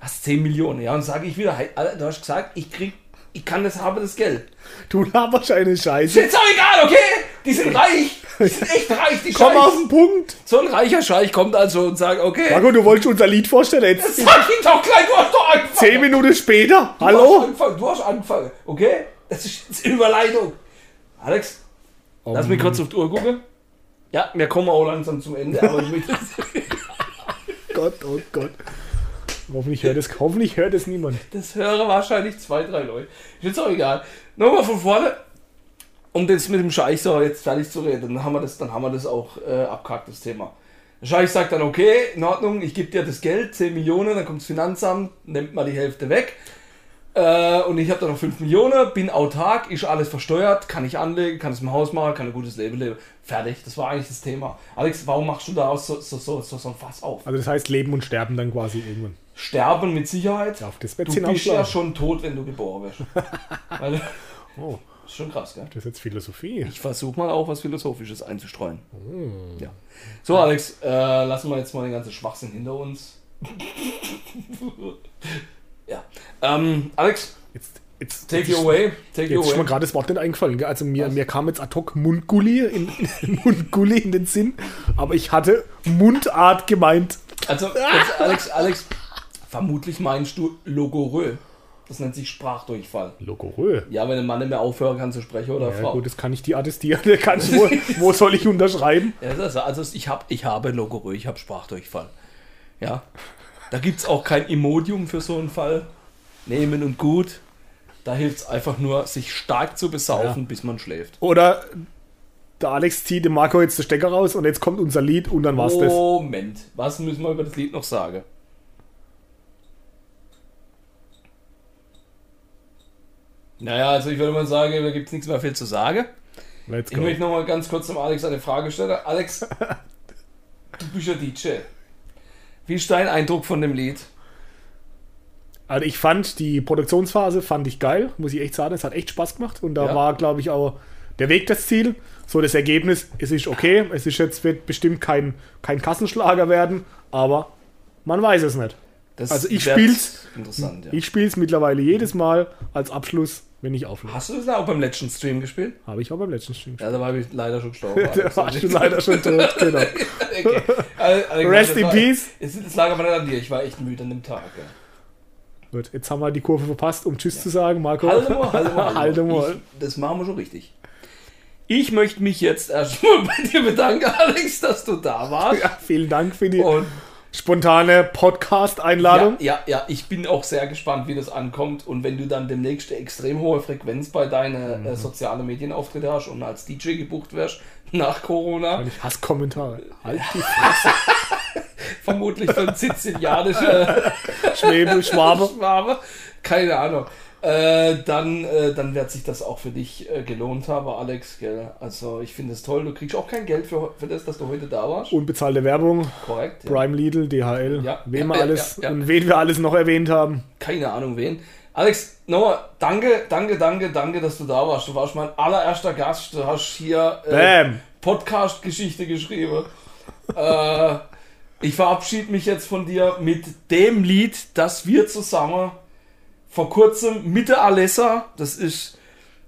was, 10 Millionen? Ja, und sage ich wieder, du hast gesagt, ich krieg, ich kann das, habe das Geld. Du laberst eine Ist Scheiße. jetzt auch egal, okay? Die sind reich. Die sind echt reich, die Komm auf Scheichs. den Punkt. So ein reicher Scheich kommt also und sagt, okay, Marco, du wolltest unser Lied vorstellen. Jetzt sag ihn doch gleich, du hast doch angefangen. zehn Minuten später. Du hast Hallo? angefangen, du hast angefangen, okay? Das ist das Überleitung. Alex, lass mich kurz auf die Uhr gucken. Ja, wir kommen auch langsam zum Ende, aber ich möchte... Gott, oh Gott. Hoffentlich hört es, hoffentlich hört es niemand. Das hören wahrscheinlich zwei, drei Leute. Ist jetzt auch egal. Nochmal von vorne, um das mit dem Scheich so jetzt fertig zu reden, dann haben wir das, dann haben wir das auch äh, abgehakt, das Thema. Der Scheich sagt dann, okay, in Ordnung, ich gebe dir das Geld, 10 Millionen, dann kommt das Finanzamt, nimmt mal die Hälfte weg. Äh, und ich habe dann noch 5 Millionen, bin autark, ist alles versteuert, kann ich anlegen, kann es im Haus machen, kann ein gutes Leben leben. Fertig, das war eigentlich das Thema. Alex, warum machst du daraus so, so, so, so, so ein Fass auf? Also das heißt Leben und Sterben dann quasi irgendwann. Sterben mit Sicherheit. Auf das Du wird's bist ja schon tot, wenn du geboren wirst. Weil, Oh, ist schon krass, gell? das ist jetzt Philosophie. Ich versuche mal auch was Philosophisches einzustreuen. Ja. So, Alex, äh, lassen wir jetzt mal den ganzen Schwachsinn hinter uns. ja. Ähm, Alex, Jetzt, jetzt, take you away. Take Jetzt ist mir away. gerade das Wort nicht eingefallen. Gell? Also mir, mir kam jetzt ad hoc Mundgulli in, in, Mundgulli in den Sinn, aber ich hatte Mundart gemeint. Also, Alex, Alex, vermutlich meinst du Logorö. Das nennt sich Sprachdurchfall. Logorö. Ja, wenn ein Mann nicht mehr aufhören kann zu sprechen oder Ja, Frau. gut, das kann ich die attestieren. Wo, wo soll ich unterschreiben? Ja, das, also ich, hab, ich habe Logorö, ich habe Sprachdurchfall. Ja. Da gibt es auch kein Imodium für so einen Fall. Nehmen und gut. Da hilft es einfach nur, sich stark zu besaufen, Ja. bis man schläft. Oder der Alex zieht dem Marco jetzt den Stecker raus und jetzt kommt unser Lied und dann war's das. Moment, was müssen wir über das Lied noch sagen? Naja, also ich würde mal sagen, da gibt es nichts mehr viel zu sagen. Let's Ich go. möchte noch mal ganz kurz dem Alex eine Frage stellen. Alex, du bist ja DJ. Wie ist dein Eindruck von dem Lied? Also ich fand die Produktionsphase fand ich geil, muss ich echt sagen. Es hat echt Spaß gemacht und da Ja. war, glaube ich, auch der Weg das Ziel. So das Ergebnis, es ist okay. Es ist jetzt wird bestimmt kein, kein Kassenschlager werden, aber man weiß es nicht. Das Also ich spiel's. Interessant, ja. Ich spiele es mittlerweile jedes Mal als Abschluss, wenn ich auflege. Hast du das auch beim letzten Stream gespielt? Habe ich auch beim letzten Stream Ja, da war ich leider schon gestorben. Da warst du leider schon tot, genau. okay. Also, also, Rest in war- peace. Es, lag aber nicht an dir, ich war echt müde an dem Tag. Ja. Gut, jetzt haben wir die Kurve verpasst, um Tschüss zu sagen, Marco. Halte mal. Ich, das machen wir schon richtig. Ich möchte mich jetzt erstmal bei dir bedanken, Alex, dass du da warst. Ja, vielen Dank für die Und spontane Podcast-Einladung. ja, ja, ja, ich bin auch sehr gespannt, wie das ankommt. Und wenn du dann demnächst eine extrem hohe Frequenz bei deinen Mhm. äh, sozialen Medienauftritte hast und als DJ gebucht wirst nach Corona, Ich hasse Kommentare. Halt die Fresse. vermutlich ein sizilianischer Schwebe, Schwabe. Schwabe, keine Ahnung. Äh, dann, äh, dann wird sich das auch für dich äh, gelohnt haben, Alex. Gell? Also ich finde es toll. Du kriegst auch kein Geld für, für das, dass du heute da warst. Unbezahlte Werbung. Korrekt. Ja. Prime Lidl, DHL. Ja. Wen Ja, alles ja, und wen wir alles noch erwähnt haben. Keine Ahnung wen. Alex, nochmal, danke, danke, danke, danke, dass du da warst. Du warst mein allererster Gast. Du hast hier äh. Podcast-Geschichte geschrieben. äh, ich verabschiede mich jetzt von dir mit dem Lied, das wir zusammen vor kurzem mit der Alessa, das ist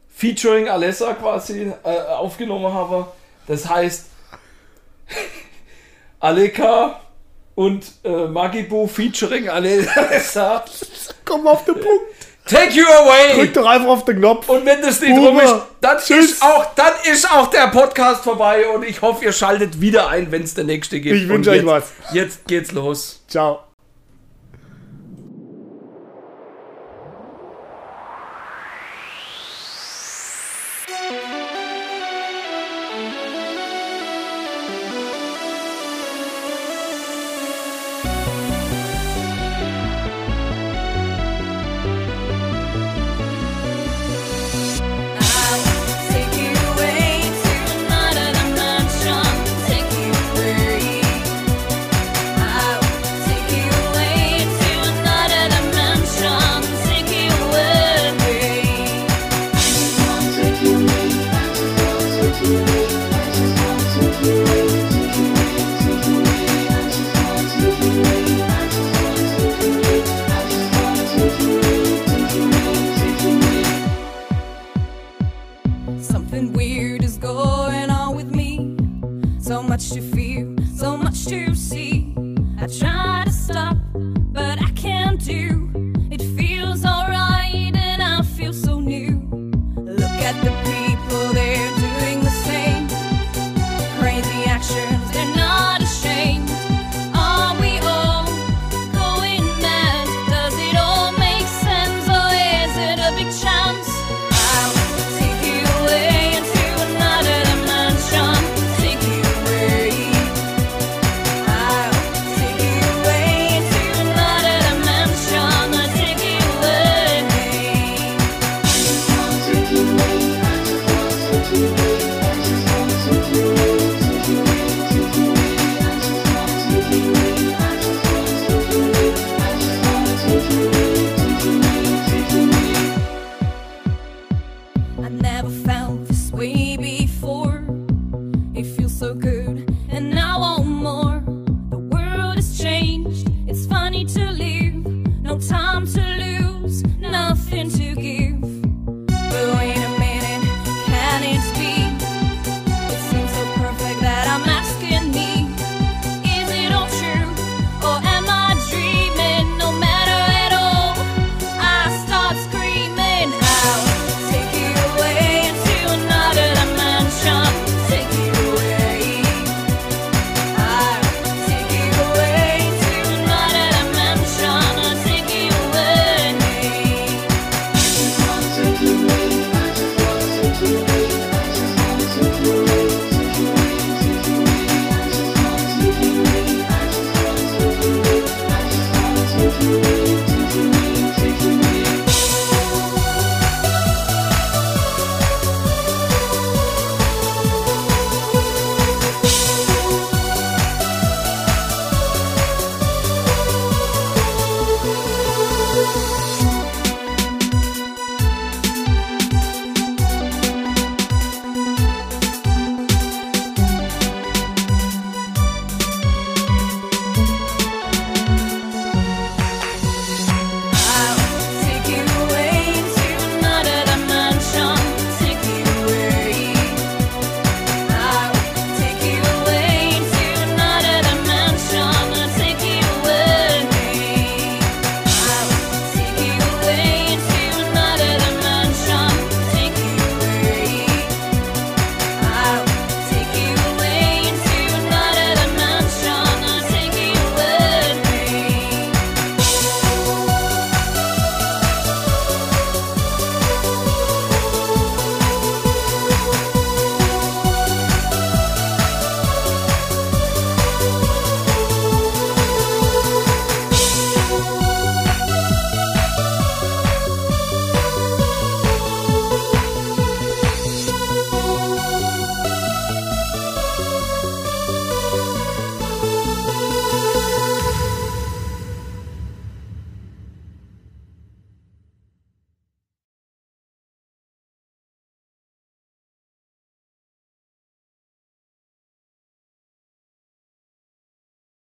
featuring Alessa quasi, äh, aufgenommen haben. Das heißt Aleka und äh, Magibu featuring Alessa. Komm auf den Punkt. Take you away! Drück doch einfach auf den Knopf. Und wenn das nicht Boomer. rum ist, dann Tschüss. ist, auch, dann ist auch der Podcast vorbei und ich hoffe, ihr schaltet wieder ein, wenn es der nächste gibt. Ich wünsche euch was. Jetzt geht's los. Ciao.